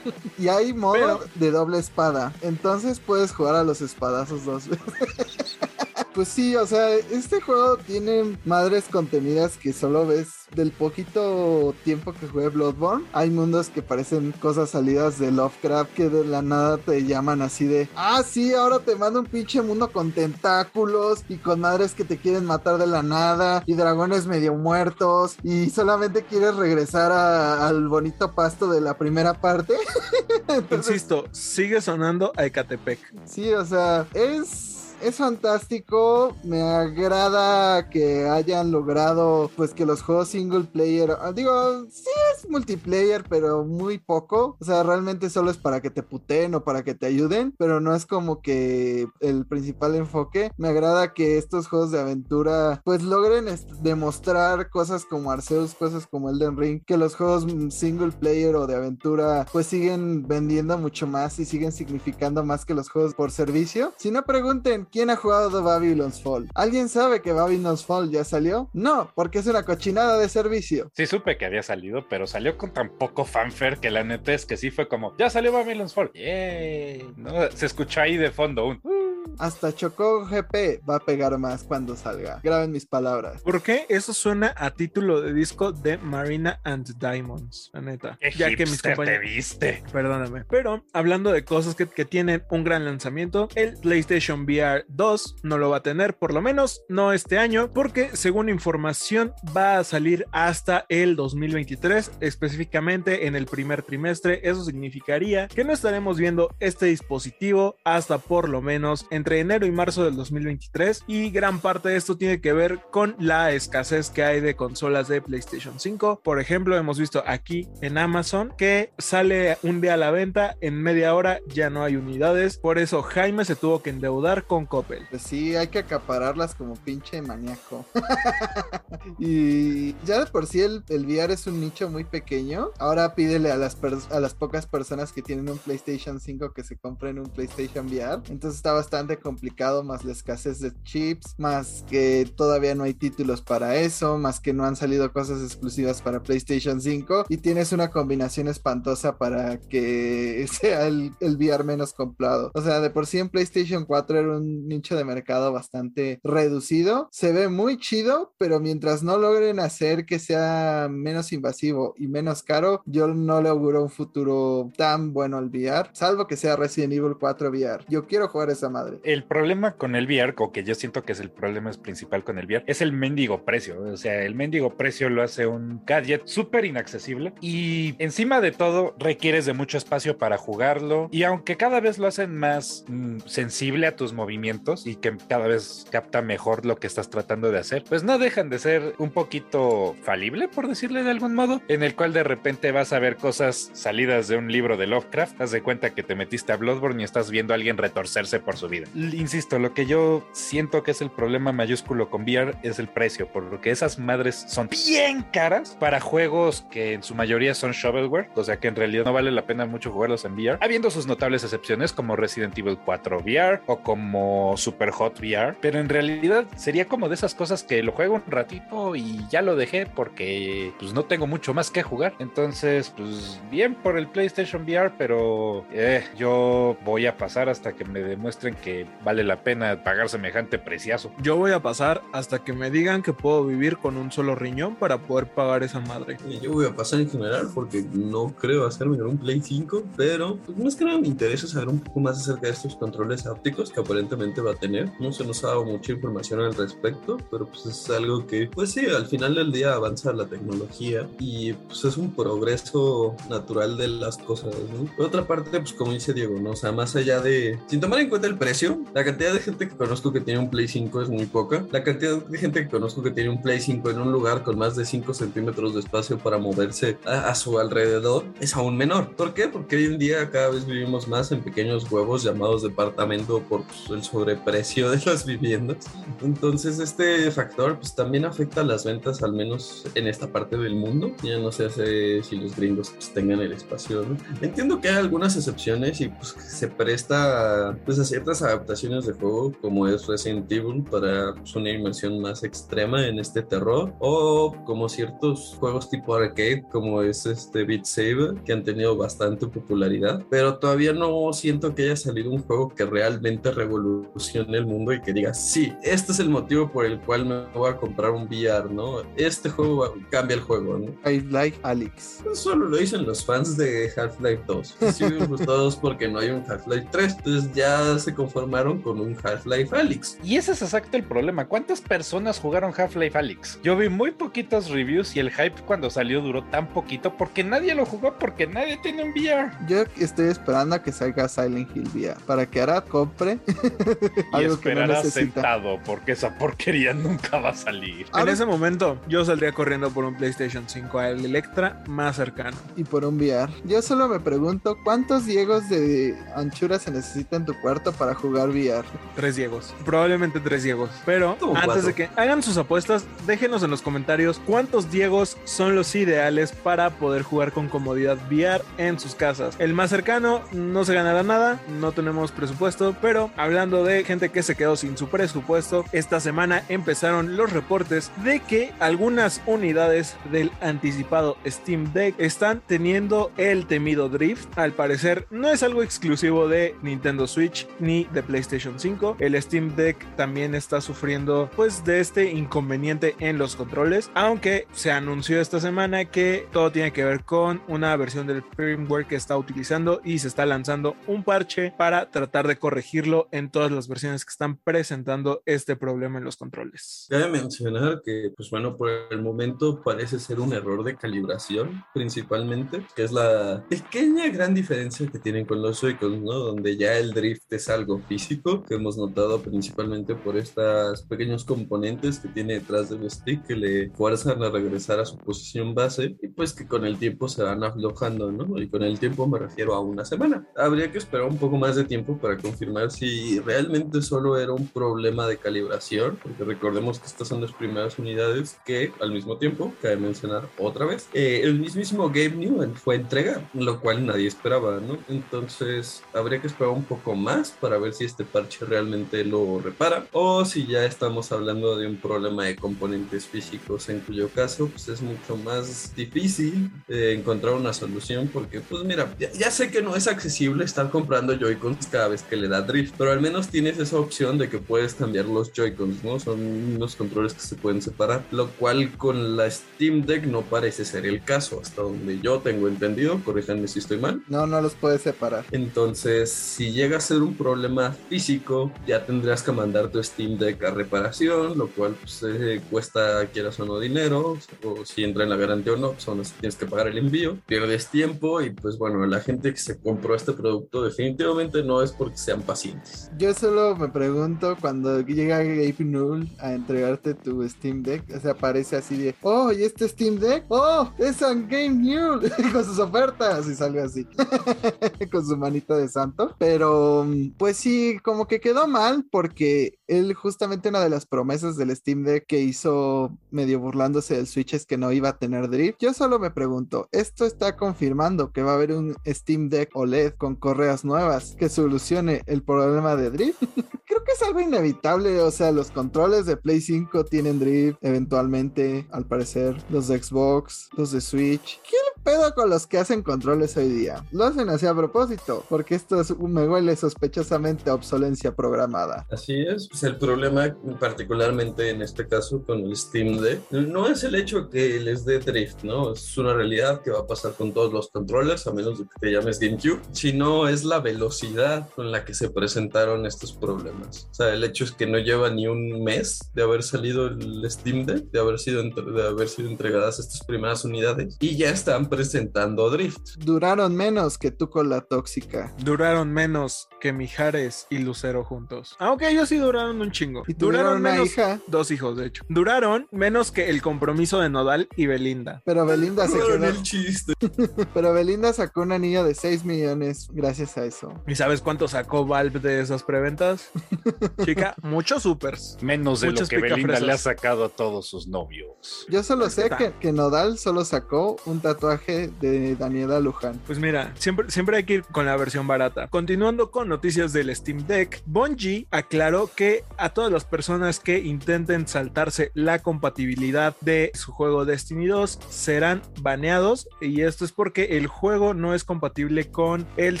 y hay modo Pero- de doble espada, entonces puedes jugar a los espadazos dos veces. Pues sí, o sea, este juego tiene madres contenidas que solo ves del poquito tiempo que jugué Bloodborne. Hay mundos que parecen cosas salidas de Lovecraft que de la nada te llaman así de, ah, sí, ahora te mando un pinche mundo con tentáculos y con madres que te quieren matar de la nada y dragones medio muertos y solamente quieres regresar a- al bonito pasto de la primera parte. Entonces, Insisto, sigue sonando a Ecatepec. Sí, o sea, es, es fantástico. Me agrada que hayan logrado, pues, que los juegos single player, ah, digo, sí es multiplayer, pero muy poco. O sea, realmente solo es para que te puteen o para que te ayuden, pero no es como que el principal enfoque. Me agrada que estos juegos de aventura, pues, logren demostrar cosas como Arceus, cosas como Elden Ring, que los juegos single player o de aventura, pues, siguen vendiendo mucho más y siguen significando más que los juegos por servicio. Si no pregunten quién ha jugado The Babylon's Fall. ¿Alguien sabe que Babylon's Fall ya salió? No, porque es una cochinada de servicio. Sí supe que había salido, pero salió con tan poco fanfare que la neta es que sí fue como, ya salió Babylon's Fall. Yay. ¿No? Se escuchó ahí de fondo un... "Uh". Hasta Choco GP va a pegar más cuando salga. Graben mis palabras. ¿Por qué eso suena a título de disco de Marina and Diamonds? La neta. ¿Qué Ya que mis hipster te compañeros. viste? Perdóname. Pero hablando de cosas que, que tienen un gran lanzamiento, el PlayStation VR 2 no lo va a tener, por lo menos no este año, porque según información va a salir hasta el 2023, específicamente en el primer trimestre. Eso significaría que no estaremos viendo este dispositivo hasta por lo menos entre enero y marzo del 2023 y gran parte de esto tiene que ver con la escasez que hay de consolas de PlayStation 5. Por ejemplo, hemos visto aquí en Amazon que sale un día a la venta, en media hora ya no hay unidades, por eso Jaime se tuvo que endeudar con Coppel. Pues sí, hay que acapararlas como pinche maníaco. y ya de por sí el, el, VR es un nicho muy pequeño. Ahora pídele a las, a las pocas personas que tienen un PlayStation 5 que se compren un PlayStation VR. Entonces está bastante complicado, más la escasez de chips, más que todavía no hay títulos para eso, más que no han salido cosas exclusivas para PlayStation 5 y tienes una combinación espantosa para que sea el, el VR menos comprado. O sea, de por sí en PlayStation 4 era un nicho de mercado bastante reducido. Se ve muy chido, pero mientras no logren hacer que sea menos invasivo y menos caro, yo no le auguro un futuro tan bueno al VR, salvo que sea Resident Evil 4 VR. Yo quiero jugar esa madre. El problema con el VR, o que yo siento que es el problema principal con el VR, es el mendigo precio. O sea, el mendigo precio lo hace un gadget súper inaccesible y encima de todo requieres de mucho espacio para jugarlo y aunque cada vez lo hacen más mm, sensible a tus movimientos y que cada vez capta mejor lo que estás tratando de hacer, pues no dejan de ser un poquito falible, por decirle de algún modo, en el cual de repente vas a ver cosas salidas de un libro de Lovecraft, haz de cuenta que te metiste a Bloodborne y estás viendo a alguien retorcerse por su vida. Insisto, lo que yo siento que es el problema mayúsculo con VR es el precio, porque esas madres son bien caras para juegos que en su mayoría son shovelware, o sea que en realidad no vale la pena mucho jugarlos en VR, habiendo sus notables excepciones como Resident Evil 4 VR o como Super Hot VR, pero en realidad sería como de esas cosas que lo juego un ratito y ya lo dejé porque pues no tengo mucho más que jugar. Entonces, pues bien por el PlayStation VR, pero eh, yo voy a pasar hasta que me demuestren que vale la pena pagar semejante preciazo. Yo voy a pasar hasta que me digan que puedo vivir con un solo riñón para poder pagar esa madre. Yo voy a pasar en general porque no creo hacerme un Play 5, pero pues, más que nada me interesa saber un poco más acerca de estos controles ápticos que aparentemente va a tener. No se nos ha dado mucha información al respecto, pero pues es algo que, pues sí, al final del día avanza la tecnología y pues es un progreso natural de las cosas, ¿no? Por otra parte, pues como dice Diego, ¿no? O sea, más allá de, sin tomar en cuenta el precio, la cantidad de gente que conozco que tiene un Play 5 es muy poca. La cantidad de gente que conozco que tiene un Play 5 en un lugar con más de 5 centímetros de espacio para moverse a, a su alrededor es aún menor. ¿Por qué? Porque hoy en día cada vez vivimos más en pequeños huevos llamados departamento por pues, el sobreprecio de las viviendas. Entonces este factor pues también afecta las ventas al menos en esta parte del mundo. Ya no sé si los gringos pues, tengan el espacio. ¿no? Entiendo que hay algunas excepciones y pues se presta pues a ciertas adaptaciones de juego como es Resident Evil para pues, una inmersión más extrema en este terror o como ciertos juegos tipo arcade como es este Beat Saber que han tenido bastante popularidad pero todavía no siento que haya salido un juego que realmente revolucione el mundo y que diga sí este es el motivo por el cual me voy a comprar un VR no este juego cambia el juego ¿no? I like Alex solo lo dicen los fans de Half-Life 2 siguen gustados porque no hay un Half-Life 3 entonces ya se conformaron con un Half-Life Alyx. Y ese es exacto el problema. ¿cuántas personas jugaron Half-Life Alyx? yo vi muy poquitos reviews y el hype cuando salió duró tan poquito porque nadie lo jugó porque nadie tiene un VR yo estoy esperando a que salga Silent Hill VR para que Arad compre y algo no sentado porque esa porquería nunca va a salir. En ese momento yo saldría corriendo por un PlayStation 5 al Electra más cercano. Y por un VR yo solo me pregunto cuántos Diegos de anchura se necesita en tu cuarto para jugar VR tres Diegos probablemente tres Diegos pero antes de que hagan sus apuestas déjenos en los comentarios cuántos Diegos son los ideales para poder jugar con comodidad VR en sus casas. El más cercano no se ganará nada no tenemos presupuesto pero hablando de gente que se quedó sin su presupuesto esta semana empezaron los reportes de que algunas unidades del anticipado Steam Deck están teniendo el temido drift. Al parecer no es algo exclusivo de Nintendo Switch ni de PlayStation 5. El Steam Deck también está sufriendo pues de este inconveniente en los controles, aunque se anunció esta semana que todo tiene que ver con una versión del firmware que está utilizando y se está lanzando un parche para tratar de corregirlo en todas las versiones que están presentando este problema en los controles. Cabe mencionar que pues bueno, por el momento parece ser un error de calibración principalmente, que es la pequeña gran diferencia que tienen con los Joy-Con, ¿no? Donde ya el drift es algo físico que hemos notado principalmente por estos pequeños componentes que tiene detrás del stick que le fuerzan a regresar a su posición base y pues que con el tiempo se van aflojando, ¿no? Y con el tiempo me refiero a una semana. Habría que esperar un poco más de tiempo para confirmar si realmente solo era un problema de calibración, porque recordemos que estas son las primeras unidades que al mismo tiempo, cabe mencionar otra vez, eh, el mismísimo Game Newell fue entrega, lo cual nadie esperaba, ¿no? Entonces habría que esperar un poco más para ver si este parche realmente lo repara o si ya estamos hablando de un problema de componentes físicos en cuyo caso pues es mucho más difícil eh, encontrar una solución porque pues mira, ya, ya, sé que no es accesible estar comprando Joy-Cons cada vez que le da drift, pero al menos tienes esa opción de que puedes cambiar los Joy-Cons, ¿no? Son unos controles que se pueden separar, lo cual con la Steam Deck no parece ser el caso, hasta donde yo tengo entendido, corríjanme si estoy mal. No, no los puedes separar. Entonces, si llega a ser un problema físico, ya tendrías que mandar tu Steam Deck a reparación, lo cual pues, eh, cuesta, quieras o no, dinero, o si entra en la garantía o no, pues tienes que pagar el envío, pierdes tiempo y pues bueno, la gente que se compró este producto definitivamente no es porque sean pacientes. Yo solo me pregunto cuando llega Gabe Null a entregarte tu Steam Deck, o sea, aparece así de, oh, ¿y este Steam Deck? Oh, es un Game Null con sus ofertas y sale así con su manita de santo, pero pues sí, como que quedó mal porque él justamente una de las promesas del Steam Deck que hizo medio burlándose del Switch es que no iba a tener drift. Yo solo me pregunto, ¿esto está confirmando que va a haber un Steam Deck OLED con correas nuevas que solucione el problema de drift? Creo que es algo inevitable, o sea, los controles de Play 5 tienen drift eventualmente, al parecer, los de Xbox, los de Switch. ¿Qué pedo con los que hacen controles hoy día? Lo hacen así a propósito, porque esto es, me huele sospechosamente a obsolencia programada. Así es, pues el problema particularmente en este caso con el Steam Deck no es el hecho que les dé drift, ¿no? Es una realidad que va a pasar con todos los controles, a menos de que te llames GameCube, sino es la velocidad con la que se presentaron estos problemas. O sea, el hecho es que no lleva ni un mes de haber salido el Steam Deck, de haber sido, de haber sido entregadas estas primeras unidades y ya están presentando drift. Duraron menos que tú con la tóxica. Duraron menos que Mijares y Lucero juntos. Aunque ellos sí duraron un chingo. ¿Y duraron una menos, hija? Dos hijos, de hecho. Duraron menos que el compromiso de Nodal y Belinda. Pero Belinda se quedó. el chiste. Pero Belinda sacó un anillo de 6 millones gracias a eso. ¿Y sabes cuánto sacó Valve de esas preventas? Chica, muchos supers. Menos de lo que Belinda le ha sacado a todos sus novios. Yo solo sé que, que Nodal solo sacó un tatuaje de Daniela Luján. Pues mira, siempre, siempre hay que ir con la versión barata. Continuando con noticias del Steam Deck, Bungie aclaró que a todas las personas que intenten saltarse la compatibilidad de su juego Destiny 2 serán baneados y esto es porque el juego no es compatible con el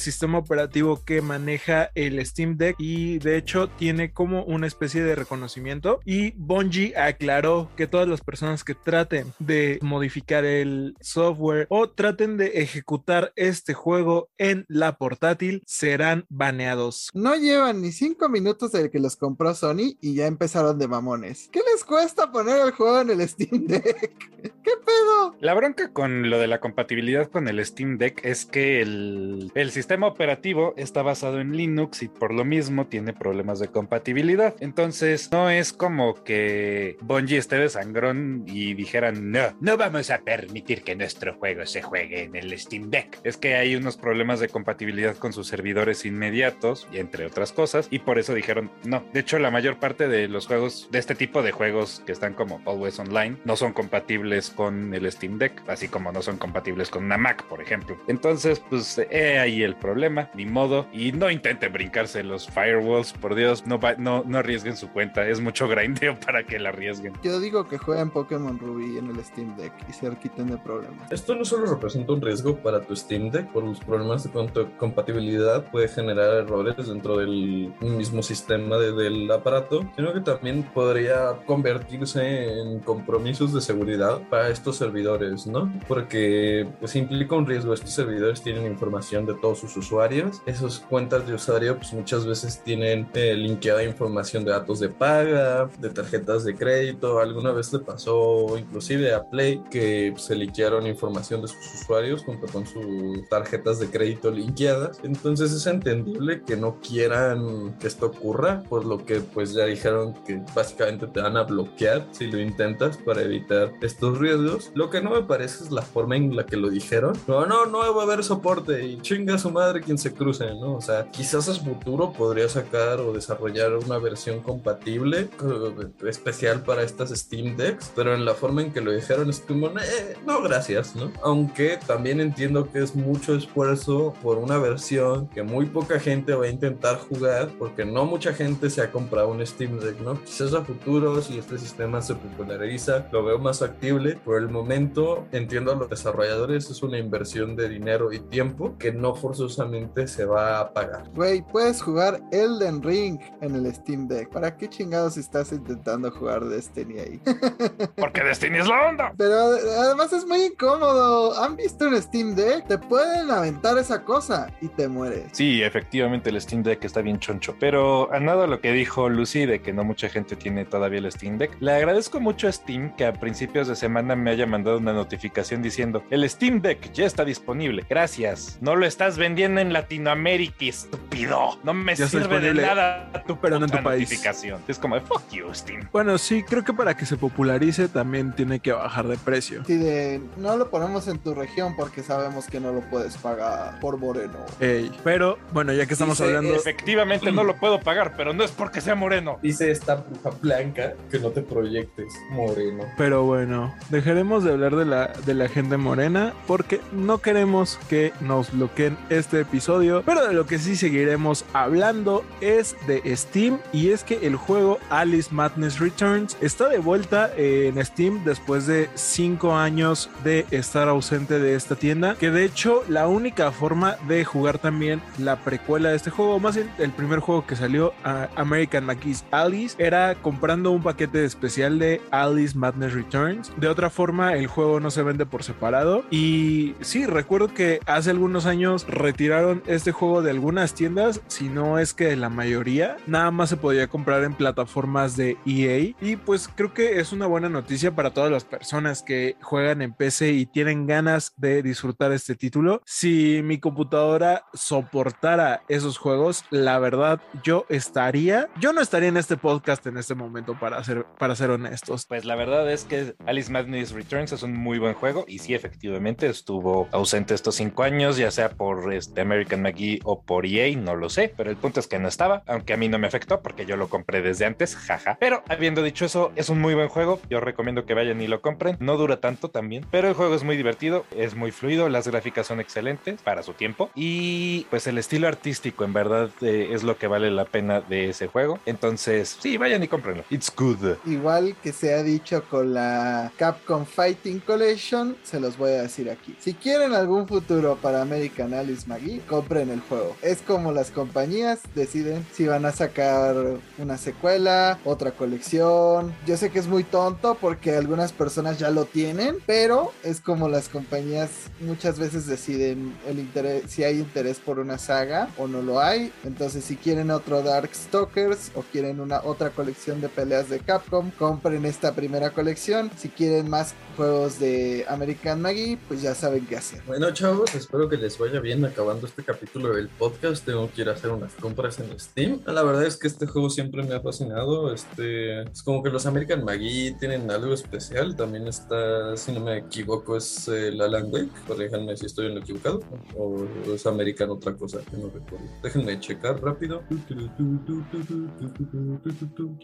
sistema operativo que maneja el Steam Deck y de hecho tiene como una especie de reconocimiento y Bungie aclaró que todas las personas que traten de modificar el software o traten de ejecutar este juego en la portátil serán baneados. No llevan ni 5 minutos desde que los compró Sony y ya empezaron de mamones. ¿Qué les cuesta poner el juego en el Steam Deck? ¿Qué pedo? La bronca con lo de la compatibilidad con el Steam Deck es que el, el sistema operativo está basado en Linux y por lo mismo tiene problemas de compatibilidad. Entonces no es como que Bungie esté de sangrón y dijeran no, no vamos a permitir que nuestro juego se juegue en el Steam Deck. Es que hay unos problemas de compatibilidad con sus servidores inmediatos y entre otras cosas y por eso dijeron no. De hecho la mayor parte de los juegos de este tipo de juegos que están como Always Online no son compatibles con el Steam Deck, así como no son compatibles con una Mac, por ejemplo. Entonces, pues ahí el problema, ni modo. Y no intenten brincarse los firewalls, por Dios, no, va- no, no arriesguen su cuenta, es mucho grindeo para que la arriesguen. Yo digo que jueguen Pokémon Ruby en el Steam Deck y se quiten de problemas. Esto no solo representa un riesgo para tu Steam Deck por los problemas de compatibilidad, puede generar errores dentro del mismo sistema de- del aparato, sino que también podría convertirse en compromisos de seguridad para estos servidores, ¿no? Porque pues implica un riesgo. Estos servidores tienen información de todos sus usuarios. Esas cuentas de usuario pues muchas veces tienen eh, linkeada información de datos de paga, de tarjetas de crédito. Alguna vez le pasó inclusive a Play que se liquearon información de sus usuarios junto con sus tarjetas de crédito linkeadas. Entonces es entendible que no quieran que esto ocurra, por lo que pues ya dijeron que básicamente te van a bloquear si lo intentas para evitar estos riesgos. Lo que no me parece es la forma en la que lo dijeron. No, no, no va a haber soporte y chinga a su madre quien se cruce, ¿no? O sea, quizás es futuro podría sacar o desarrollar una versión compatible eh, especial para estas Steam Decks, pero en la forma en que lo dijeron es como, eh, no, gracias, ¿no? Aunque también entiendo que es mucho esfuerzo por una versión que muy poca gente va a intentar jugar porque no mucha gente se ha comprado un Steam Deck, ¿no? Quizás a futuro, si este sistema se populariza, lo veo más factible. Por el momento, entiendo a los desarrolladores, es una inversión de dinero y tiempo que no forzosamente se va a pagar. Güey, puedes jugar Elden Ring en el Steam Deck. ¿Para qué chingados estás intentando jugar Destiny ahí? Porque Destiny es la onda. Pero además es muy incómodo. ¿Han visto un Steam Deck? Te pueden aventar esa cosa y te mueres. Sí, efectivamente el Steam Deck está bien choncho. Pero a nada lo que dijo Lucy de que no mucha gente tiene todavía el Steam Deck, le agradezco mucho a Steam que a principios de semana me haya mandado una notificación diciendo el Steam Deck ya está disponible. Gracias. No lo estás vendiendo en Latinoamérica, estúpido. No me Ya sirve de nada tu pero no en tu país. notificación. Es como fuck you, Steam. Bueno, sí, creo que para que se popularice también tiene que bajar de precio. Así de, no lo ponemos en tu región porque sabemos que no lo puedes pagar por Moreno. Ey, Pero bueno, ya que estamos Dice, hablando, Efectivamente no lo puedo pagar, pero no es porque sea moreno. Dice esta bruja blanca que no te proyectes, moreno. pero bueno, dejaremos de hablar de la, de la gente morena porque no queremos que nos bloqueen este episodio. Pero de lo que sí seguiremos hablando es de Steam y es que el juego Alice Madness Returns está de vuelta en Steam después de 5 años de estar ausente de esta tienda. Que de hecho la única forma de jugar también la precuela de este juego, más bien el primer juego que salió a American McGee's Alice, era comprando un paquete especial de Alice Madness Returns. De otra forma, el juego no se vende por separado. Y sí, recuerdo que hace algunos años retiraron este juego de algunas tiendas, si no es que de la mayoría, nada más se podía comprar en plataformas de EA. Y pues creo que es una buena noticia para todas las personas que juegan en PC y tienen ganas de disfrutar este título. Si mi computadora soportara esos juegos, la verdad yo estaría, yo no estaría en este podcast en este momento para ser, para ser honestos. Pues la verdad es que Alice Madness Returns es un muy buen juego y sí, efectivamente estuvo ausente estos cinco años, ya sea por este American McGee o por EA, no lo sé, pero el punto es que no estaba, aunque a mí no me afectó porque yo lo compré desde antes, jaja. Pero habiendo dicho eso, es un muy buen juego, yo recomiendo que vayan y lo compren, no dura tanto también, pero el juego es muy divertido, es muy fluido, las gráficas son excelentes para su tiempo y pues el estilo artístico en verdad eh, es lo que vale la pena de ese juego. Entonces, sí, vayan y cómprenlo. It's good. Igual que se ha dicho con la Capcom Fighting Collection, se los voy a decir aquí. Si quieren algún futuro para American Alice McGee, compren el juego. Es como las compañías deciden si van a sacar una secuela, otra colección. Yo sé que es muy tonto porque algunas personas ya lo tienen, pero es como las compañías muchas veces deciden el interés, si hay interés por una saga o no lo hay. Entonces, si quieren otro Darkstalkers o quieren una otra colección de peleas de Capcom, compren esta primera colección. Si quieren más juegos de American Maggie, pues ya saben qué hacer. Bueno, chavos, espero que les vaya bien acabando este capítulo del podcast. Tengo que ir a hacer unas compras en Steam. La verdad es que este juego siempre me ha fascinado. Este es como que los American Maggie tienen algo especial. También está, si no me equivoco, es el Alan Wake. Déjenme si estoy en lo equivocado. O es American otra cosa que no recuerdo. Déjenme checar rápido.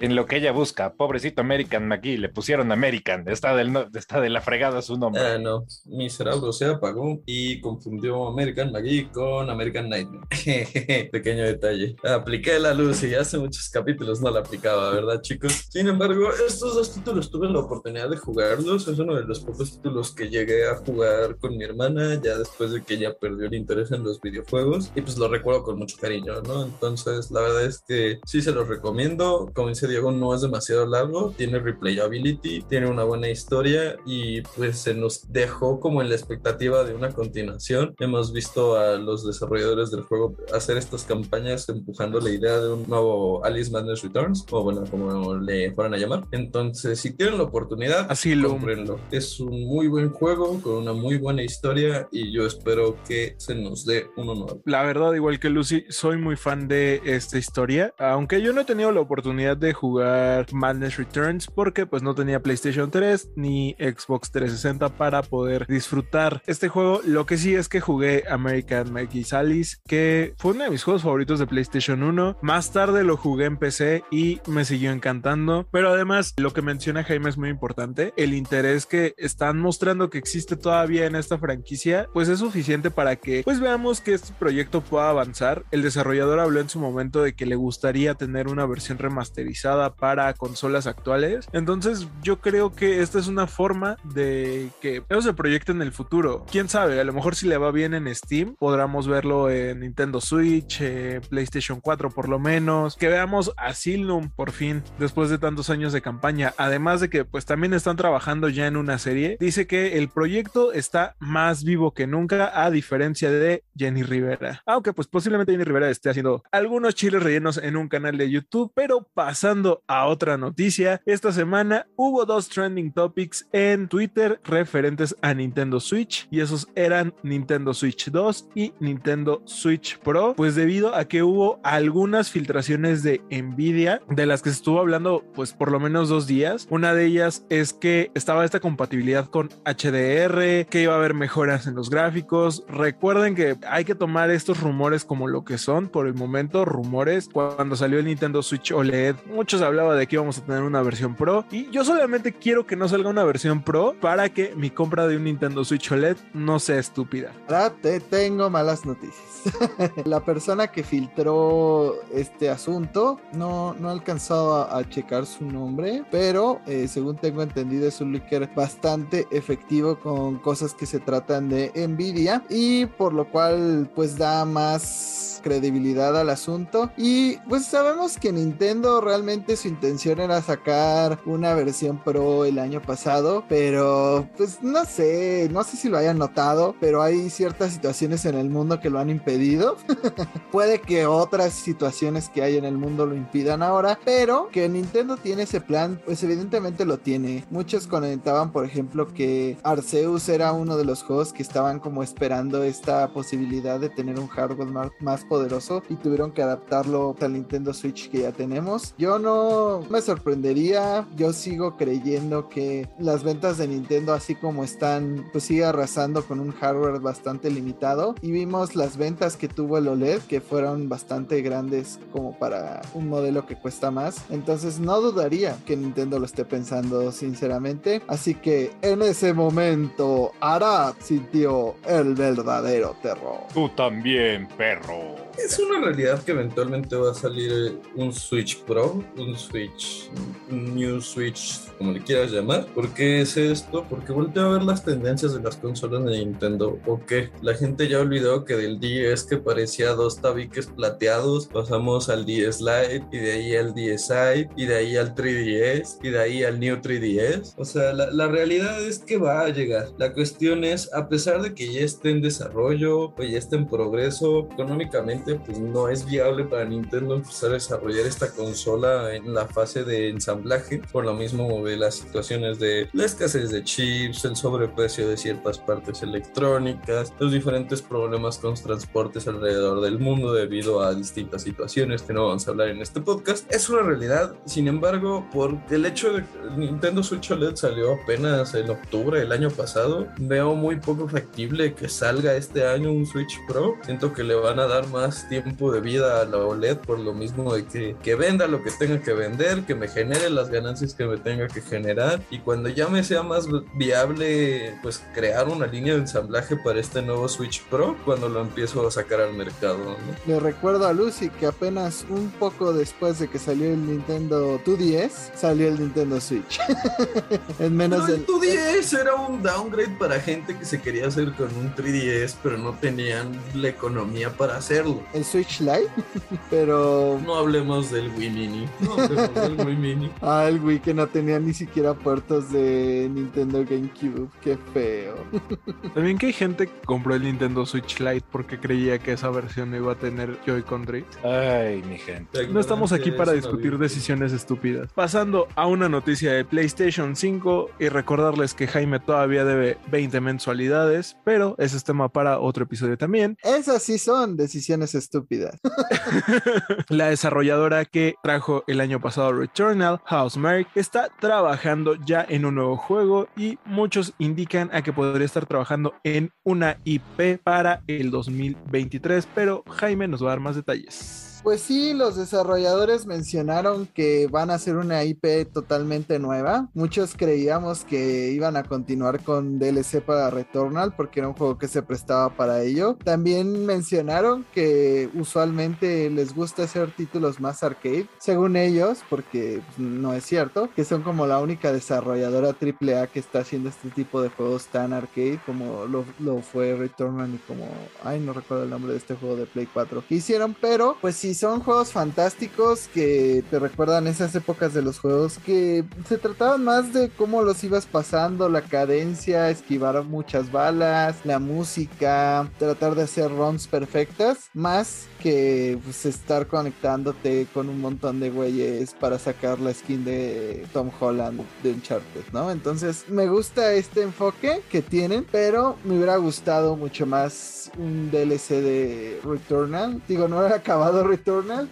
En lo que ella busca, pobrecito American McGee, le pusieron American, está, del no- está de la fregada su nombre. Ah, no, mi cerebro se apagó y confundió American Maggie con American Nightmare. Pequeño detalle. Apliqué la luz y hace muchos capítulos no la aplicaba, ¿verdad, chicos? Sin embargo, estos dos títulos tuve la oportunidad de jugarlos. Es uno de los pocos títulos que llegué a jugar con mi hermana ya después de que ella perdió el interés en los videojuegos. Y pues lo recuerdo con mucho cariño, ¿no? Entonces, la verdad es que sí se los recomiendo. Como dice Diego, no es demasiado largo. Tiene replayability, tiene una buena historia y pues se nos dejó como en la expectativa de una continuación. Hemos visto a los desarrolladores del juego hacer estas campañas empujando la idea de un nuevo Alice Madness Returns, o bueno, como le fueran a llamar. Entonces, si tienen la oportunidad, Asylum. cómprenlo. Es un muy buen juego con una muy buena historia y yo espero que se nos dé uno nuevo. La verdad, igual que Lucy, soy muy fan de esta historia. Aunque yo no he tenido la oportunidad de jugar Madness Returns porque pues no tenía PlayStation 3 ni Xbox 360 para poder disfrutar este juego. Lo que sí es que jugué American Maggie Alice, que fue uno de mis juegos favoritos de PlayStation 1. Más tarde lo jugué en PC y me siguió encantando. Pero además, lo que menciona Jaime es muy importante. El interés que están mostrando que existe todavía en esta franquicia, pues es suficiente para que pues veamos que este proyecto pueda avanzar. El desarrollador habló en su momento de que le gustaría tener una versión remasterizada para consolas actuales. Entonces yo creo que esta es una forma de que eso se proyecte en el futuro. Quién sabe, a lo mejor si le va bien en Steam, podremos verlo en Nintendo Switch, eh, PlayStation 4 por lo menos, que veamos Asylum por fin después de tantos años de campaña. Además de que pues también están trabajando ya en una serie. Dice que el proyecto está más vivo que nunca a diferencia de Jenny Rivera. Aunque pues posiblemente Jenny Rivera esté haciendo algunos chiles rellenos en un canal de YouTube, pero pasando a otra noticia, esta semana hubo dos trending topics en Twitter referentes a Nintendo Switch y esos eran Nintendo Switch 2 y Nintendo Switch Pro, pues debido a que hubo algunas filtraciones de Nvidia de las que se estuvo hablando pues por lo menos dos días. Una de ellas es que estaba esta compatibilidad con HDR, que iba a haber mejoras en los gráficos. Recuerden que hay que tomar estos rumores como lo que son por el momento, rumores. Cuando salió el Nintendo Switch OLED, muchos hablaban de que íbamos a tener una versión Pro y yo solamente quiero que no salga una versión Para que mi compra de un Nintendo Switch OLED no sea estúpida. Ahora te tengo malas noticias. la persona que filtró este asunto no, no alcanzó a, a checar su nombre, pero eh, según tengo entendido es un leaker bastante efectivo con cosas que se tratan de Nvidia y por lo cual pues da más credibilidad al asunto y pues sabemos que Nintendo realmente su intención era sacar una versión Pro el año pasado, pero pues no sé, no sé si lo hayan notado, pero hay ciertas situaciones en el mundo que lo han impedido. Puede que otras situaciones que hay en el mundo lo impidan ahora, pero que Nintendo tiene ese plan, pues evidentemente lo tiene. Muchos comentaban, por ejemplo, que Arceus era uno de los juegos que estaban como esperando esta posibilidad de tener un hardware más, poderoso y tuvieron que adaptarlo al Nintendo Switch que ya tenemos. Yo no me sorprendería, yo sigo creyendo que las ventas de Nintendo así como están, pues sigue arrasando con un hardware bastante limitado y vimos las ventas que tuvo el OLED que fueron bastante grandes como para un modelo que cuesta más. Entonces no dudaría que Nintendo lo esté pensando sinceramente. Así que en ese momento Arad sintió el verdadero terror. Tú también, perro. Es una realidad que eventualmente va a salir un Switch Pro, un Switch, un New Switch, como le quieras llamar. ¿Por qué es esto? Porque volteo a ver las tendencias de las consolas de Nintendo. Ok, la gente ya olvidó que del 10 que parecía dos tabiques plateados, pasamos al 10 Lite y de ahí al 10i y de ahí al 3DS y de ahí al New 3DS. O sea, la, la realidad es que va a llegar. La cuestión es, a pesar de que ya esté en desarrollo o ya esté en progreso, económicamente pues no es viable para Nintendo empezar a desarrollar esta consola en la fase de ensamblaje. Por lo mismo de las situaciones de la escasez de chips, el sobreprecio de ciertas partes electrónicas, los diferentes problemas con transportes alrededor del mundo debido a distintas situaciones que no vamos a hablar en este podcast. Es una realidad, sin embargo, por el hecho de que Nintendo Switch OLED salió apenas en octubre del año pasado, veo muy poco factible que salga este año un Switch Pro. Siento que le van a dar más tiempo de vida a la OLED por lo mismo de que, que venda lo que tenga que vender, que me genere las ganancias que me tenga que generar y cuando ya me sea más viable pues crear una línea de ensamblaje para este nuevo Switch Pro cuando lo empiezo a sacar al mercado. ¿no? Le recuerdo a Lucy que apenas un poco después de que salió el Nintendo 2DS salió el Nintendo Switch. en menos el 2DS era un downgrade para gente que se quería hacer con un 3DS pero no tenían la economía para hacerlo. El Switch Lite, pero... No hablemos del Wii Mini. No hablemos del Wii Mini. Ah, el Wii que no tenía ni siquiera puertos de Nintendo GameCube. Qué feo. También que hay gente que compró el Nintendo Switch Lite porque creía que esa versión iba a tener Joy-Con Drift. Ay, mi gente. No estamos aquí para discutir decisiones estúpidas. Pasando a una noticia de PlayStation 5 y recordarles que Jaime todavía debe 20 mensualidades, pero ese es tema para otro episodio también. Esas sí son decisiones estúpidas. La desarrolladora que trajo el año pasado Returnal, Housemarque, está trabajando ya en un nuevo juego y muchos indican a que podría estar trabajando en una IP para el 2023, pero Jaime nos va a dar más detalles. Pues sí, los desarrolladores mencionaron que van a hacer una IP totalmente nueva. Muchos creíamos que iban a continuar con DLC para Returnal porque era un juego que se prestaba para ello. También mencionaron que usualmente les gusta hacer títulos más arcade, según ellos, porque no es cierto, que son como la única desarrolladora AAA que está haciendo este tipo de juegos tan arcade como lo, lo fue Returnal y como, ay, no recuerdo el nombre de este juego de Play 4 que hicieron, pero pues sí son juegos fantásticos que te recuerdan esas épocas de los juegos que se trataban más de cómo los ibas pasando, la cadencia, esquivar muchas balas, la música, tratar de hacer runs perfectas, más que pues, estar conectándote con un montón de güeyes para sacar la skin de Tom Holland de Uncharted, ¿no? Entonces me gusta este enfoque que tienen, pero me hubiera gustado mucho más un DLC de Returnal. Digo, no he acabado Returnal,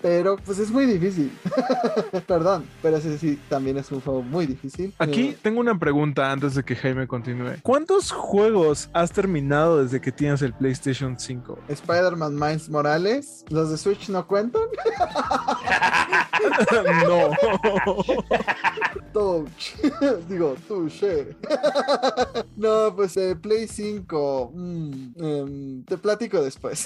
pero pues es muy difícil. Perdón, pero ese sí también es un juego muy difícil. Aquí Eh, tengo una pregunta antes de que Jaime continúe. ¿Cuántos juegos has terminado desde que tienes el PlayStation 5? Spider-Man Miles Morales, los de Switch no cuentan. no. Touch. Digo, touche. no, pues eh, Play 5. mm, em, te platico después.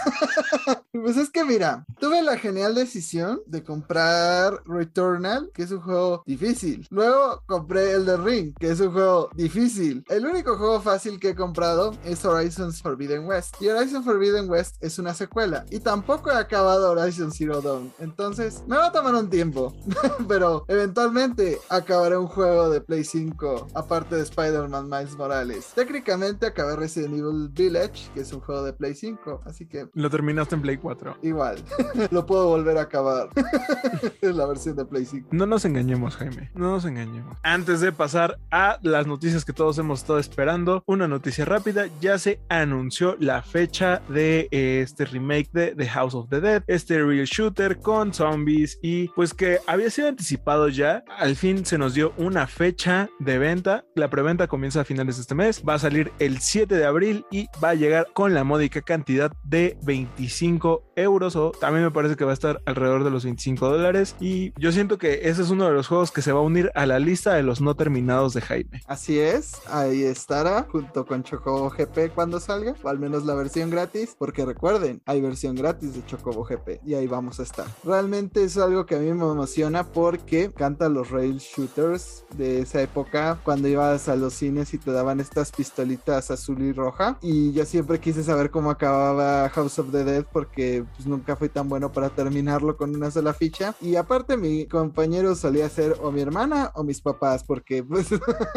pues es que mira, tuve la genial decisión de comprar Returnal, que es un juego difícil. Luego compré el The Ring, que es un juego difícil. El único juego fácil que he comprado es Horizon Forbidden West. Y Horizon Forbidden West es una secuela. Y tampoco he acabado Horizon Zero Dawn. Entonces, me va a tomar un tiempo. Pero eventualmente acabaré un juego de Play 5, aparte de Spider-Man Miles Morales. Técnicamente acabé Resident Evil Village, que es un juego de Play 5, así que Lo terminaste en Play 4. igual, lo puedo volver a acabar. la versión de Play 5. No nos engañemos, Jaime. No nos engañemos. Antes de pasar a las noticias que todos hemos estado esperando, una noticia rápida. Ya se anunció la fecha de eh, este remake de The House of the Dead, este real shooter con zombies y pues que había sido anticipado ya. Al fin se nos dio una fecha de venta. La preventa comienza a finales de este mes. Va a salir el 7 de abril y va a llegar con la módica cantidad de 25 euros o también me parece que va a estar alrededor de los 25 dólares y yo siento que ese es uno de los juegos que se va a unir a la lista de los no terminados de Jaime. Así es, ahí estará junto con Chocobo GP cuando salga, o al menos la versión gratis, porque recuerden, hay versión gratis de Chocobo GP y ahí vamos a estar. Realmente es algo que a mí me emociona porque canta los rail shooters de esa época cuando ibas a los cines y te daban estas pistolitas azul y roja y yo siempre quise saber cómo acababa House of the Dead porque pues, nunca fui tan bueno para terminarlo con una sola ficha y aparte mi compañero solía ser o mi hermana o mis papás porque pues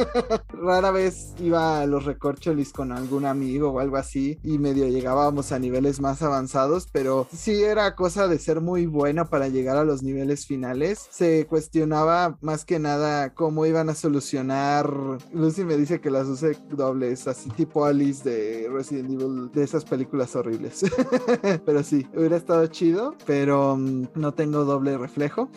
rara vez iba a los recorcholis con algún amigo o algo así y medio llegábamos a niveles más avanzados, pero sí era cosa de ser muy bueno para llegar a los niveles finales. Se cuestionaba más que nada cómo iban a solucionar. Lucy me dice que las use dobles, así tipo Alice de Resident Evil, de esas películas horribles. pero sí, hubiera estado chido, pero mm, no tengo doble reflejo.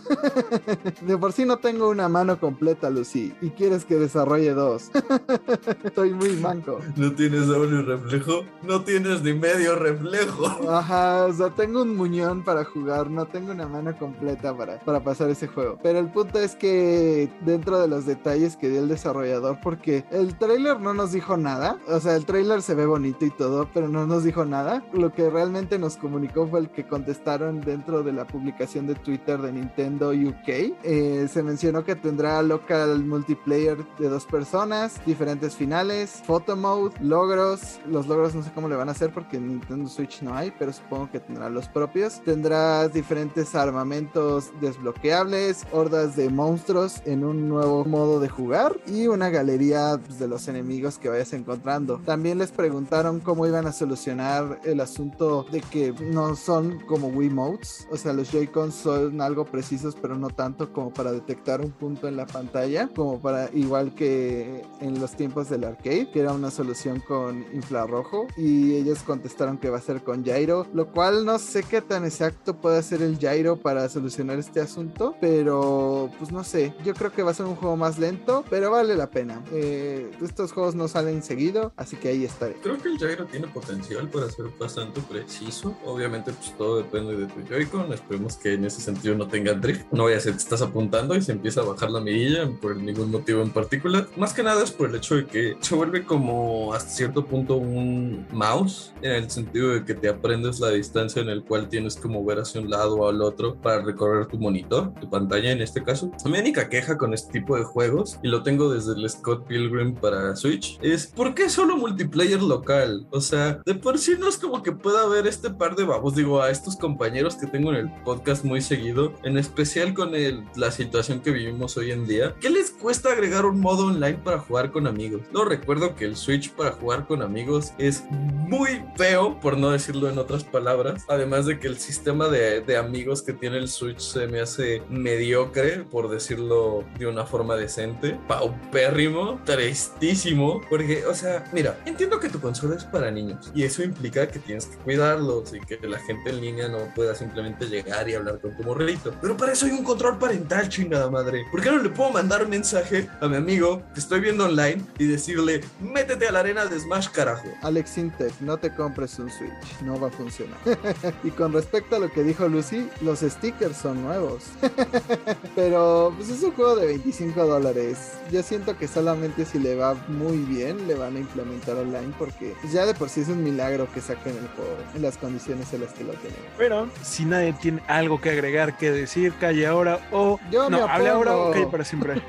de por sí no tengo una mano completa, Lucy, y quieres que desarrolle dos. Estoy muy manco. No tienes doble reflejo, no tienes ni medio reflejo. Ajá, o sea, tengo un muñón para jugar, no tengo una mano completa para, para pasar ese juego. Pero el punto es que dentro de los detalles que dio el desarrollador, porque el trailer no nos dijo nada, o sea, el trailer se ve bonito y todo, pero no nos dijo nada. Lo que realmente nos comunicó fue el que contestaba comentaron dentro de la publicación de Twitter de Nintendo UK. Eh, se mencionó que tendrá local multiplayer de dos personas, diferentes finales, photo mode, logros. Los logros no sé cómo le van a hacer porque en Nintendo Switch no hay, pero supongo que tendrá los propios. Tendrás diferentes armamentos desbloqueables, hordas de monstruos en un nuevo modo de jugar y una galería pues, de los enemigos que vayas encontrando. También les preguntaron cómo iban a solucionar el asunto de que no son como Wiimotes, o sea, los Joy-Cons son algo precisos, pero no tanto como para detectar un punto en la pantalla, como para igual que en los tiempos del arcade, que era una solución con infrarrojo y ellos contestaron que va a ser con gyro, lo cual no sé qué tan exacto puede ser el gyro para solucionar este asunto, pero pues no sé, yo creo que va a ser un juego más lento, pero vale la pena. Eh, estos juegos no salen seguido, así que ahí estaré. Creo que el gyro tiene potencial para ser bastante preciso. Obviamente, pues todo depende de tu Joy-Con. Esperemos que en ese sentido no tenga drift. No vaya a ser que estás apuntando y se empieza a bajar la mirilla por ningún motivo en particular. Más que nada es por el hecho de que se vuelve como hasta cierto punto un mouse, en el sentido de que te aprendes la distancia en el cual tienes que mover hacia un lado o al otro para recorrer tu monitor, tu pantalla en este caso. Mi única queja con este tipo de juegos, y lo tengo desde el Scott Pilgrim para Switch, es ¿por qué solo multiplayer local? O sea, de por sí no es como que pueda haber este par de babos, digo, a estos compañeros que tengo en el podcast muy seguido, en especial con el, la situación que vivimos hoy en día. ¿Qué les cuesta agregar un modo online para jugar con amigos? No recuerdo que el Switch para jugar con amigos es muy feo, por no decirlo en otras palabras. Además de que el sistema de, de amigos que tiene el Switch se me hace mediocre, por decirlo de una forma decente. Paupérrimo, tristísimo. Porque, o sea, mira, entiendo que tu consola es para niños y eso implica que tienes que cuidarlos y que la gente en línea no pueda simplemente llegar y hablar con tu morrito. Pero para eso hay un control parental, chingada madre. ¿Por qué no le puedo mandar un mensaje a mi amigo que estoy viendo online y decirle, métete a la arena de Smash, carajo? Alex Intec, no te compres un Switch, no va a funcionar. y con respecto a lo que dijo Lucy, los stickers son nuevos. Pero pues es un juego de 25 dólares. Yo siento que solamente si le va muy bien le van a implementar online porque ya de por sí es un milagro que saquen el juego en las condiciones en las que lo tienen. Pero si nadie tiene algo que agregar, que decir, calle ahora o Yo me no, hable ahora o calle para siempre.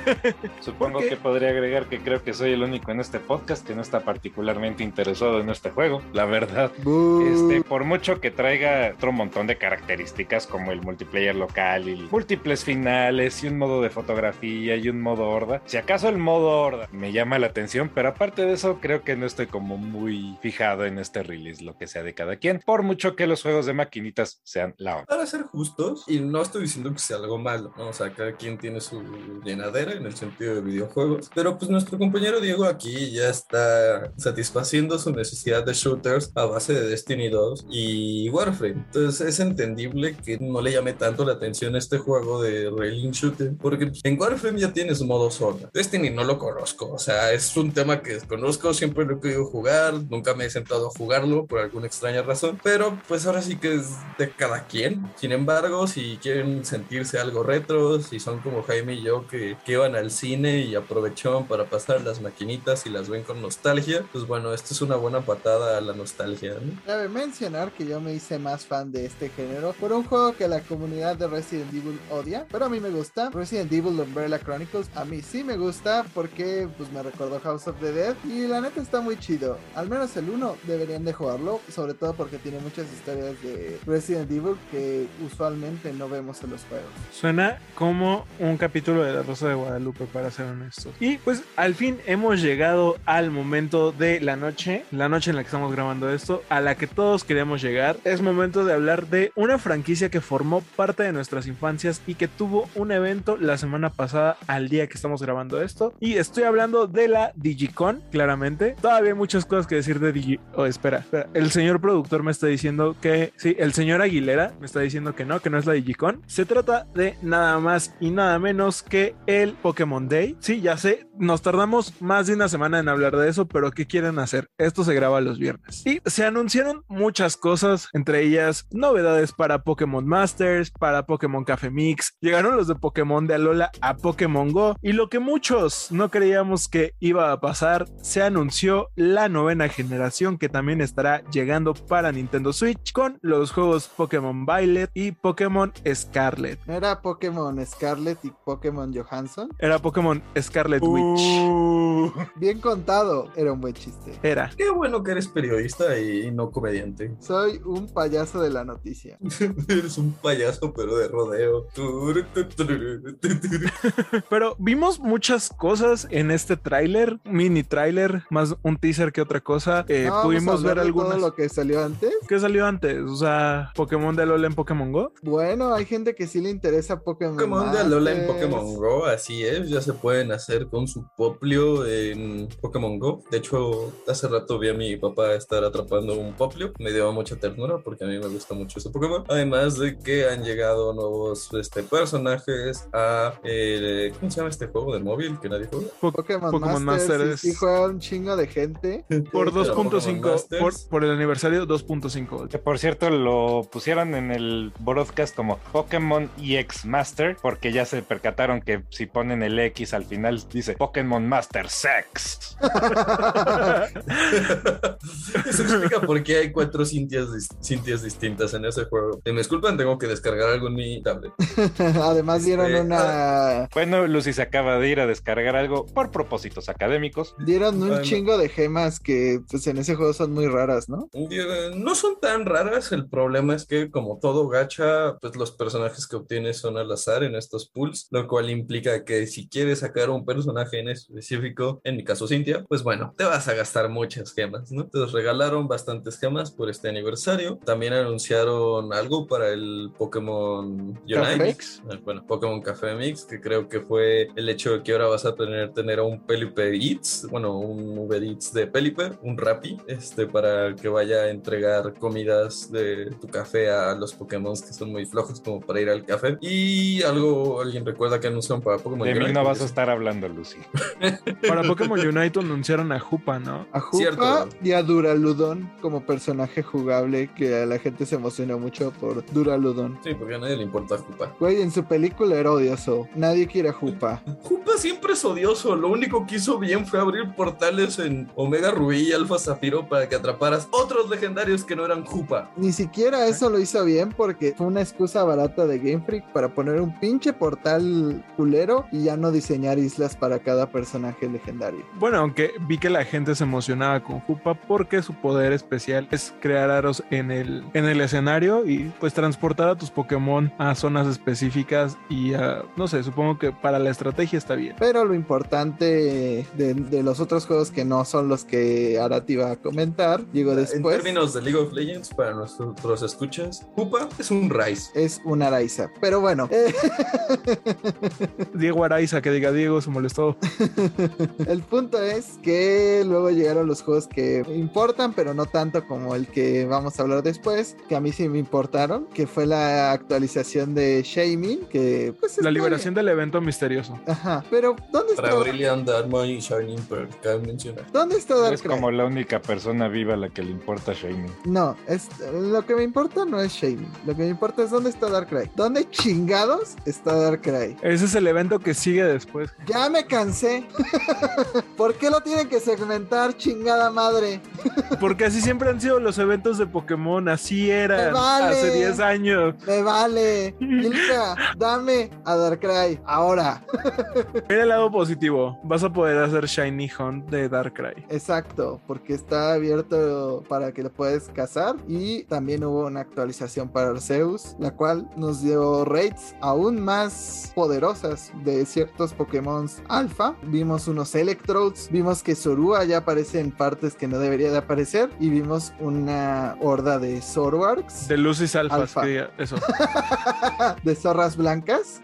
Supongo que podría agregar que creo que soy el único en este podcast que no está particularmente interesado en este juego, la verdad. Boo. Este, por mucho que traiga otro montón de características como el multiplayer local y múltiples finales y un modo de fotografía y un modo horda. Si acaso el modo horda me llama la atención, pero aparte de eso creo que no estoy como muy fijado en este release, lo que sea de cada quien, por mucho que los juegos de maquinitas sean la onda. Para ser justos, y no estoy diciendo que sea algo malo, ¿no? O sea, cada quien tiene su llenadera en el sentido de videojuegos, pero pues nuestro compañero Diego aquí ya está satisfaciendo su necesidad de shooters a base de Destiny 2 y Warframe. Entonces es entendible que no le llame tanto la atención este juego de Railing Shooter, porque pues, en Warframe ya tienes modo sorda. Destiny no lo conozco, o sea, es un tema que desconozco, siempre lo he querido jugar, nunca me he sentado a jugarlo por alguna extraña razón, pero pues ahora sí que es cada quien. Sin embargo, si quieren sentirse algo retro, si son como Jaime y yo que, que iban al cine y aprovechaban para pasar las maquinitas y las ven con nostalgia, pues bueno, esto es una buena patada a la nostalgia, ¿no? Cabe mencionar que yo me hice más fan de este género por un juego que la comunidad de Resident Evil odia, pero a mí me gusta. Resident Evil Umbrella Chronicles a mí sí me gusta porque pues me recordó House of the Dead y la neta está muy chido. Al menos el 1 deberían de jugarlo, sobre todo porque tiene muchas historias de Resident Evil que usualmente no vemos en los juegos. Suena como un capítulo de La Rosa de Guadalupe, para ser honestos. Y pues al fin hemos llegado al momento de la noche, la noche en la que estamos grabando esto, a la que todos queríamos llegar. Es momento de hablar de una franquicia que formó parte de nuestras infancias y que tuvo un evento la semana pasada al día que estamos grabando esto. Y estoy hablando de la Digicon, claramente. Todavía hay muchas cosas que decir de Digi... Oh, espera, espera. El señor productor me está diciendo que... Sí, el señor Aguilera me está diciendo que no, que no es la Digicon. Se trata de nada más y nada menos que el Pokémon Day. Sí, ya sé, nos tardamos más de una semana en hablar de eso, pero ¿qué quieren hacer? Esto se graba los viernes. Y se anunciaron muchas cosas, entre ellas novedades para Pokémon Masters, para Pokémon Café Mix. Llegaron los de Pokémon de Alola a Pokémon Go. Y lo que muchos no creíamos que iba a pasar, se anunció la novena generación que también estará llegando para Nintendo Switch con los los juegos Pokémon Violet y Pokémon Scarlet. ¿No era Pokémon Scarlet y Pokémon Johansson? Era Pokémon Scarlet Witch. Uh, Bien contado, era un buen chiste. Era. Qué bueno que eres periodista y no comediante. Soy un payaso de la noticia. eres un payaso, pero de rodeo. Pero vimos muchas cosas en este tráiler, mini tráiler, más un teaser que otra cosa. Eh, ¿No vamos a pudimos ver algunas. todo lo que salió antes? ¿Qué salió antes? O sea, Pokémon de LOL en Pokémon Go. Bueno, hay gente que sí le interesa Pokémon. Pokémon de Alola en. Pokémon Go, así es, ya se pueden hacer con su Poplio en Pokémon Go. De hecho, hace rato vi a mi papá estar atrapando un Poplio, me dio mucha ternura porque a mí me gusta mucho ese Pokémon. Además de que han llegado nuevos este, personajes a... eh, ¿Cómo se llama este juego de móvil que nadie juega? Pokémon, Pokémon Masters, Masters. y sí juega un chingo de gente. Por pero 2.5, Pokémon por, por el aniversario 2.5. que por cierto lo pusieron en el broadcast como Pokémon EX Master porque ya se percataron que si ponen el X al final dice Pokémon Master Sex. Eso explica por qué hay cuatro Cintias, dis- Cintias distintas en ese juego. Y me disculpan, tengo que descargar algo en mi tablet. Además dieron Este, una... Bueno, Lucy se acaba de ir a descargar algo por propósitos académicos. Dieron un Bueno. chingo de gemas que pues en ese juego son muy raras, ¿no? No son tan raras, el problema es que como todo gacha, pues los personajes que obtienes son al azar en estos pools, lo cual implica que si quieres sacar un personaje en específico, en mi caso Cintia, pues bueno, te vas a gastar muchas gemas, ¿no? Te regalaron bastantes gemas por este aniversario, también anunciaron algo para el Pokémon Unite, Mix. bueno, Pokémon Café Mix, que creo que fue el hecho de que ahora vas a tener, tener a un Pelipper Eats, bueno, un Uber Eats de Pelipper, un Rappi, este, para que vaya a entregar comidas de tu café a los Pokémon que son muy flojos como para ir al café. Y algo, alguien recuerda que anunciaron para Pokémon De mí Unite? no vas a estar hablando, Lucy. Para Pokémon Unite anunciaron a Jupa, ¿no? A Jupa Cierto. y a Duraludon como personaje jugable que a la gente se emocionó mucho por Duraludon. Sí, porque a nadie le importa Jupa. Güey, en su película era odioso. Nadie quiere a Jupa. Jupa siempre es odioso. Lo único que hizo bien fue abrir portales en Omega Rubí y Alfa Zafiro para que atraparas otros legendarios que no eran Jupa. Ni siquiera eso lo hizo bien porque fue una excusa barata de Game Freak para poner un pinche portal culero y ya no diseñar islas para cada personaje legendario. Bueno, aunque vi que la gente se emocionaba con Jupa porque su poder especial es crear aros en el, en el escenario y pues transportar a tus Pokémon a zonas específicas y a, no sé, supongo que para la estrategia está bien. Pero lo importante de, de los otros juegos que no son los que Arati iba a comentar, En después, términos de League of Legends, para nuestros escuchas, Jupa es un Rice. es una Araiza. Pero bueno, eh, Diego Araiza, que diga Diego, se molestó. el punto es que luego llegaron los juegos que importan, pero no tanto como el que vamos a hablar después, que a mí sí me importaron, que fue la actualización de Shaming, que pues La liberación del evento misterioso. Ajá, pero ¿dónde Para está? Brilliant Dharma y Shining Pearl, cabe mencionar. ¿Dónde está Es Darkrai? como la única persona viva a la que le importa Shaming. No, es, lo que me importa no es Shaming. Lo que me importa es dónde está Darkrai. ¿Dónde chingados está Darkrai? Ese es el evento que sigue después. Ya me cansé. ¿Por qué lo tienen que segmentar, chingada madre? Porque así siempre han sido los eventos de Pokémon, así eran Me vale. hace 10 años. Me vale. Ilka, dame a Darkrai. Ahora. Mira el lado positivo, vas a poder hacer Shiny Hunt de Darkrai. Exacto, porque está abierto para que lo puedes cazar. Y también hubo una actualización para Arceus, la cual nos dio raids aún más poderosas de ciertos Pokémon alfa. Vimos unos Electrodes, vimos que Zorua ya aparece en partes que no debería de aparecer. Y vimos una horda de Zorwarks. De Lucis Alphas, Alpha. que eso. de zorras blancas.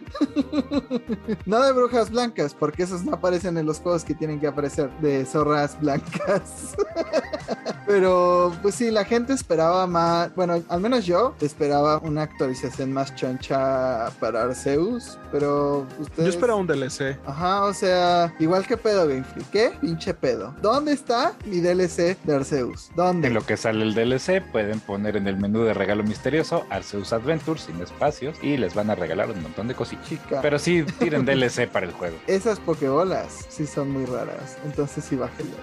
no de brujas blancas, porque esos no aparecen en los juegos que tienen que aparecer de zorras blancas. Pero pues sí, la gente esperaba más, bueno, al menos yo esperaba una actualización más choncha para Arceus, pero ustedes... Yo esperaba un DLC. Ajá, o sea, igual que pedo Game Freak. ¿Qué? Pinche pedo. ¿Dónde está mi DLC de Arceus? ¿Dónde? En lo que sale el DLC, pueden poner en el menú de regalo misterioso Arceus Adventures sin espacios y les van a regalar un montón de cositas. Chica. Pero sí, tiren DLC para el juego. Esas pokebolas sí son muy raras. Entonces sí bájenlo.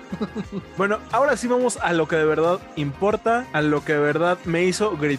Bueno, ahora sí vamos a a lo que de verdad importa, a lo que de verdad me hizo gritar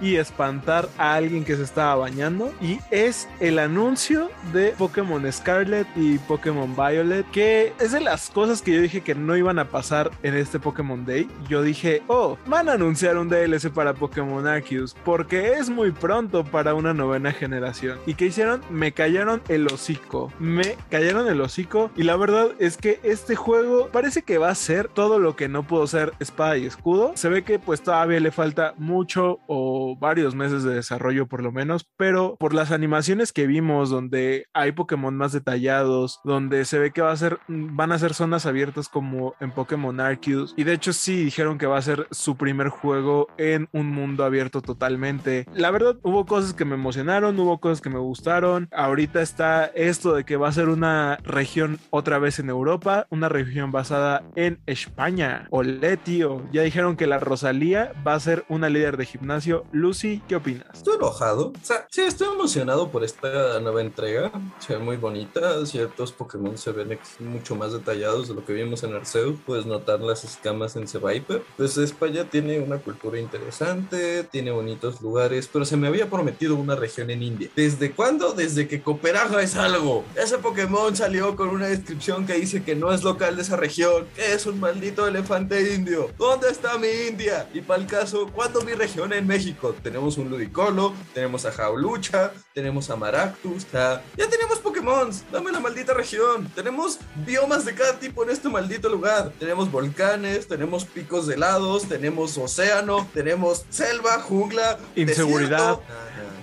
y espantar a alguien que se estaba bañando. Y es el anuncio de Pokémon Scarlet y Pokémon Violet, que es de las cosas que yo dije que no iban a pasar en este Pokémon Day. Yo dije, oh, van a anunciar un DLC para Pokémon Arceus, porque es muy pronto para una novena generación. ¿Y qué hicieron? Me callaron el hocico. Me callaron el hocico. Y la verdad es que este juego parece que va a ser todo lo que no pudo ser espada y escudo. Se ve que pues todavía le falta mucho o varios meses de desarrollo por lo menos, pero por las animaciones que vimos donde hay Pokémon más detallados, donde se ve que va a ser, van a ser zonas abiertas como en Pokémon Arceus. Y de hecho sí dijeron que va a ser su primer juego en un mundo abierto totalmente. La verdad hubo cosas que me emocionaron, hubo cosas que me gustaron. Ahorita está esto de que va a ser una región otra vez en Europa, una región basada en España. Olé, tío. Ya dijeron que la Rosalía va a ser una líder de gimnasio. Lucy, ¿qué opinas? Estoy enojado. O sea, sí, estoy emocionado por esta nueva entrega. Se ve muy bonita. Ciertos Pokémon se ven mucho más detallados de lo que vimos en Arceus. Puedes notar las escamas en Seviper. Pues España tiene una cultura interesante, tiene bonitos lugares, pero se me había prometido una región en India. ¿Desde cuándo? Desde que Cooperaja es algo. Ese Pokémon salió con una descripción que dice que no es local de esa región, es un maldito elefante indio. ¿Dónde está mi India? Y para el caso, ¿cuándo mi región en México? Tenemos un Ludicolo, tenemos a Jaulucha, tenemos a Maractus, ya tenemos Pokémon. Dame la maldita región. Tenemos biomas de cada tipo en este maldito lugar. Tenemos volcanes, tenemos picos de helados, tenemos océano, tenemos selva, jungla, Inseguridad. desierto.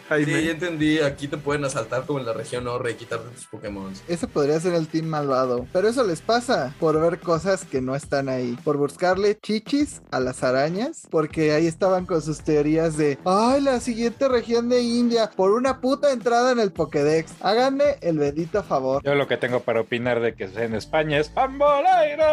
Jaime. Sí, ya entendí. Aquí te pueden asaltar como en la región Orre y quitarte tus Pokémon. Ese podría ser el team malvado. Pero eso les pasa por ver cosas que no están ahí. Por buscarle chichis a las arañas. Porque ahí estaban con sus teorías de. ¡Ay, la siguiente región de India! Por una puta entrada en el Pokédex. Háganme el bendito favor. Yo lo que tengo para opinar de que sea en España es Bamboleiro,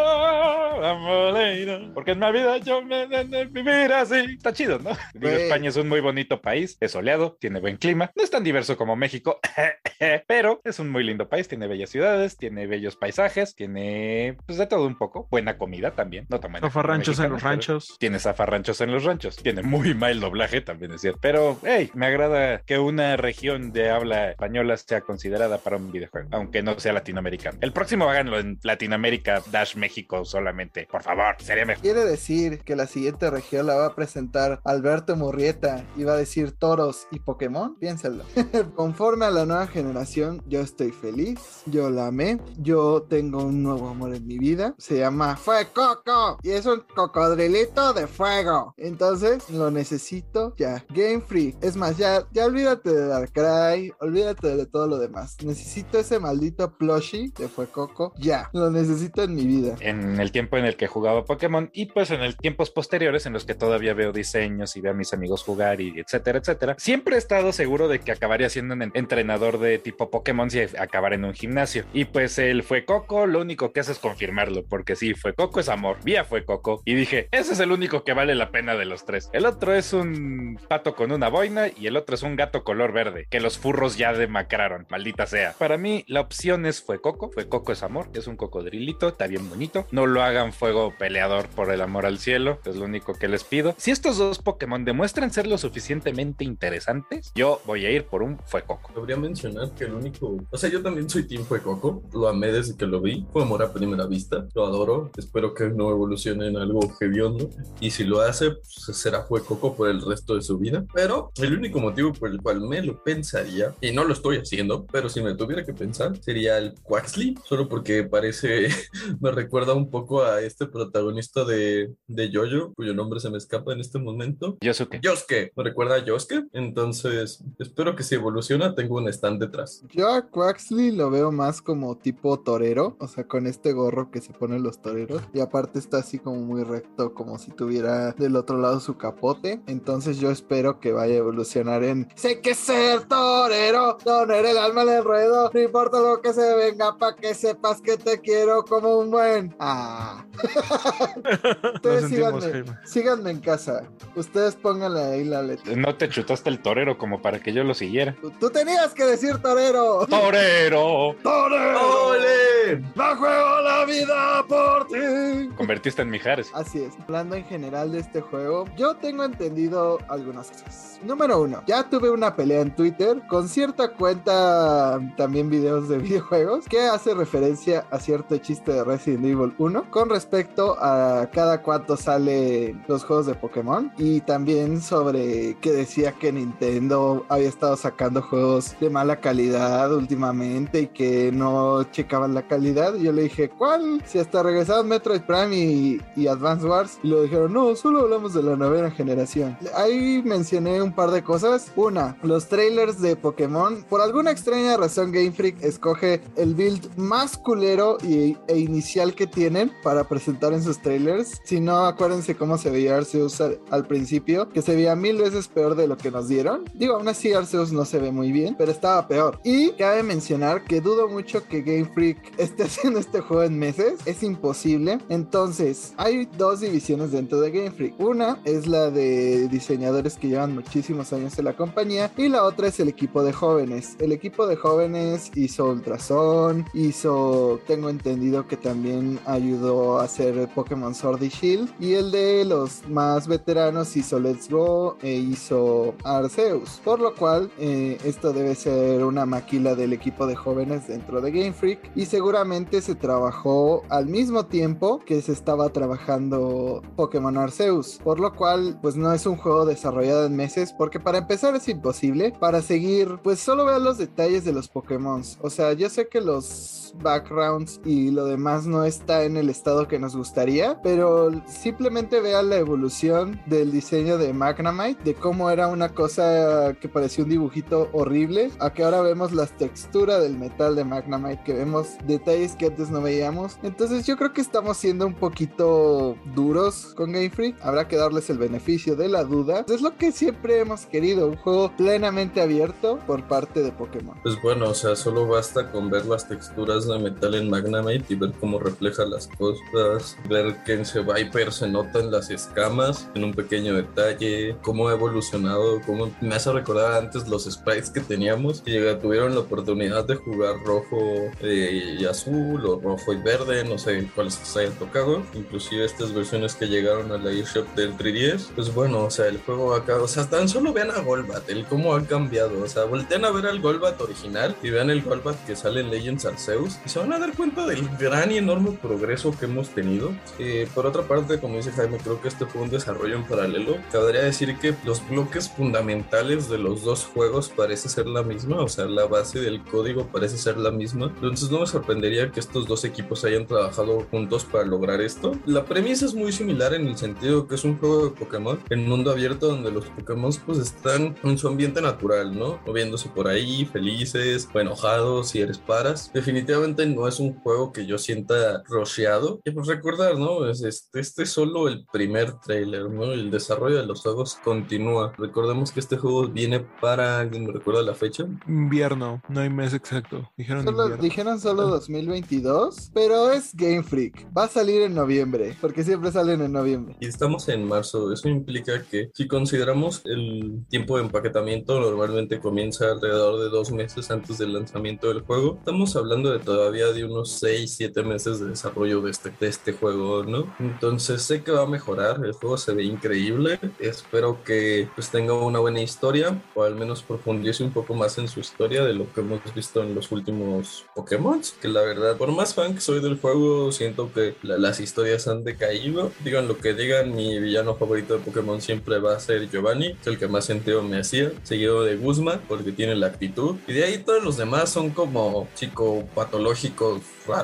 Bamboleiro. Porque en mi vida yo me de, vivir así. Está chido, ¿no? Digo. España es un muy bonito país, es soleado, tiene buen clima, no es tan diverso como México, pero es un muy lindo país, tiene bellas ciudades, tiene bellos paisajes, tiene pues de todo un poco, buena comida también, no tan buena Zafarranchos en los ranchos. tiene zafarranchos en los ranchos. Tiene muy mal doblaje, también es cierto. Pero, hey, me agrada que una región de habla española sea considerada para un videojuego, aunque no sea latinoamericano. El próximo háganlo en Latinoamérica, Dash México solamente. Por favor, sería mejor. Quiere decir que la siguiente región la va a presentar Alberto Murrieta y va a decir toros y Pokémon. Piénsalo. Conforme a la nueva generación, yo estoy feliz. Yo la amé. Yo tengo un nuevo amor en mi vida. Se llama Fue Coco. Y es un cocodrilito de fuego. Entonces lo necesito ya. Game Free. Es más, ya, ya olvídate de Darkrai. Olvídate de todo lo demás. Necesito ese maldito plushie de Fue Coco. Ya. Lo necesito en mi vida. En el tiempo en el que jugaba Pokémon y pues en el tiempos posteriores en los que todavía veo diseños y veo a mis amigos jugar y etcétera, etcétera, siempre he estado seguro de que acabaría siendo un en- entrenador de tipo Pokémon si acabar en un gimnasio. Y pues él fue Coco, lo único que hace es confirmarlo, porque sí, fue Coco es amor, Vía fue Coco. Y dije, ese es el único que vale la pena de los tres. El otro es un pato con una boina y el otro es un gato color verde, que los furros ya demacraron, maldita sea. Para mí, la opción es fue Coco, fue Coco es amor, es un cocodrilito, está bien bonito. No lo hagan fuego peleador por el amor al cielo, es lo único que les pido. Si estos dos Pokémon demuestran ser lo suficientemente interesantes, yo voy a ir por un fue Coco. Debería mencionar que el único. O sea, yo también soy Team Fue Coco. Lo amé desde que lo vi. Fue amor a primera vista. Lo adoro. Espero que no evolucione en algo hediondo. Y si lo hace, pues será Fue Coco por el resto de su vida. Pero el único motivo por el cual me lo pensaría, y no lo estoy haciendo, pero si me tuviera que pensar, sería el Quaxley. Solo porque parece. me recuerda un poco a este protagonista de, de Jojo, cuyo nombre se me escapa en este momento. Yosuke. Yosuke, me recuerda a Yosuke, entonces espero que si evoluciona tengo un stand detrás. Yo a Quaxley lo veo más como tipo torero, o sea, con este gorro que se ponen los toreros. Y aparte está así como muy recto, como si tuviera del otro lado su capote. Entonces yo espero que vaya a evolucionar en Sé que ser torero, poner el alma el ruedo, no importa lo que se venga, para que sepas que te quiero como un buen. Ah. Sentimos, síganme, síganme en casa. Ustedes pónganle ahí la letra. ¿No te chutaste el torero como como para que yo lo siguiera. Tú- Tú tenías que decir torero. ¡Torero! ¡Torero! ¡Ole! ¡La juego la vida por ti! Convertiste en Mijares. Así es, hablando en general de este juego, yo tengo entendido algunas cosas. Número uno, ya tuve una pelea en Twitter con cierta cuenta, también videos de videojuegos, que hace referencia a cierto chiste de Resident Evil 1 con respecto a cada cuánto sale los juegos de Pokémon y también sobre que decía que Nintendo había estado sacando juegos de mala calidad últimamente y que no checaban la calidad. Y yo le dije, ¿cuál? Si hasta regresaron Metroid Prime y, y Advance Wars. Y lo dijeron, no, solo hablamos de la novena generación. Ahí mencioné un par de cosas. Una, los trailers de Pokémon. Por alguna extraña razón, Game Freak escoge el build más culero y, e inicial que tienen para presentar en sus trailers. Si no, acuérdense cómo se veía Arceus al, al principio, que se veía mil veces peor de lo que nos dieron. Digo, aún así Arceus no se ve muy bien, pero estaba peor. Y cabe mencionar que dudo mucho que Game Freak esté haciendo este juego en meses. Es imposible. Entonces, hay dos divisiones dentro de Game Freak. Una es la de diseñadores que llevan muchísimos años en la compañía y la otra es el equipo de jóvenes. El equipo de jóvenes hizo Ultrason, hizo, tengo entendido que también ayudó a hacer Pokémon Sword y Shield y el de los más veteranos hizo Let's Go e hizo Arceus. Por lo cual, eh, esto debe ser una maquila del equipo de jóvenes dentro de Game Freak. Y seguramente se trabajó al mismo tiempo que se estaba trabajando Pokémon Arceus, por lo cual pues no es un juego desarrollado en meses porque para empezar es imposible, para seguir pues solo vean los detalles de los Pokémon, o sea yo sé que los backgrounds y lo demás no está en el estado que nos gustaría, pero simplemente vean la evolución del diseño de Magnemite, de cómo era una cosa que parecía un dibujito horrible, a que ahora vemos las texturas del metal de Magnemite, que vemos detalles que antes no veíamos. Entonces yo creo que estamos siendo un poquito duros con Game Freak. Habrá que darles el beneficio de la duda. Es lo que siempre hemos querido, un juego plenamente abierto por parte de Pokémon. Pues bueno, o sea, solo basta con ver las texturas de metal en Magnemite y ver cómo refleja las cosas, ver que en Viper se notan las escamas en un pequeño detalle, cómo ha evolucionado, cómo me hace recordar antes los sprites que teníamos, que tuvieron la oportunidad de jugar rojo eh, y azul o rojo y verde, no sé cuáles se hayan tocado, inclusive estas versiones que llegaron a la eShop del 3DS, pues bueno, o sea, el juego acá, o sea, tan solo vean a Golbat, el cómo ha cambiado, o sea, voltean a ver al Golbat original y vean el Golbat que sale en Legends Arceus y se van a dar cuenta del gran y enorme progreso que hemos tenido. Eh, por otra parte, como dice Jaime, creo que este fue un desarrollo en paralelo. Cabría decir que los bloques fundamentales de los dos juegos parece ser la misma, o sea, la base del código parece ser la misma. Entonces no me sorprendería que estos dos equipos hayan trabajado juntos para lograr esto. La premisa es muy similar en el sentido que es un juego de Pokémon en mundo abierto donde los Pokémon pues están en su ambiente natural, ¿no? Moviéndose por ahí, felices o enojados si eres paras. Definitivamente no es un juego que yo sienta rocheado. Y pues recordar, ¿no? Es este, este es solo el primer trailer, ¿no? El desarrollo de los juegos continúa. Recordemos que este juego viene para, ¿alguien me recuerda la fecha? Invierno, no hay mes exacto. Dijeron Solo, invierno. dijeron solo 2022, pero es Game Freak. Va a salir en noviembre, porque siempre salen en noviembre. Y estamos en marzo, eso implica que si consideramos el tiempo de empaquetamiento normalmente comienza alrededor de dos meses antes del lanzamiento del juego, estamos hablando de todavía de unos 6, 7 meses de desarrollo de este, de este juego, ¿no? Entonces sé que va a mejorar, el juego se ve increíble, espero que pues tenga una buena historia o al menos profundice un poco más en su historia de lo que hemos visto en los últimos Pokémon, que la verdad, por más fan que soy del juego, siento que la- las historias han decaído. Digan lo que digan, mi villano favorito de Pokémon siempre va a ser Giovanni, es el que más sentido me hacía, seguido de Guzma, porque tiene la actitud. Y de ahí todos los demás son como psicopatológicos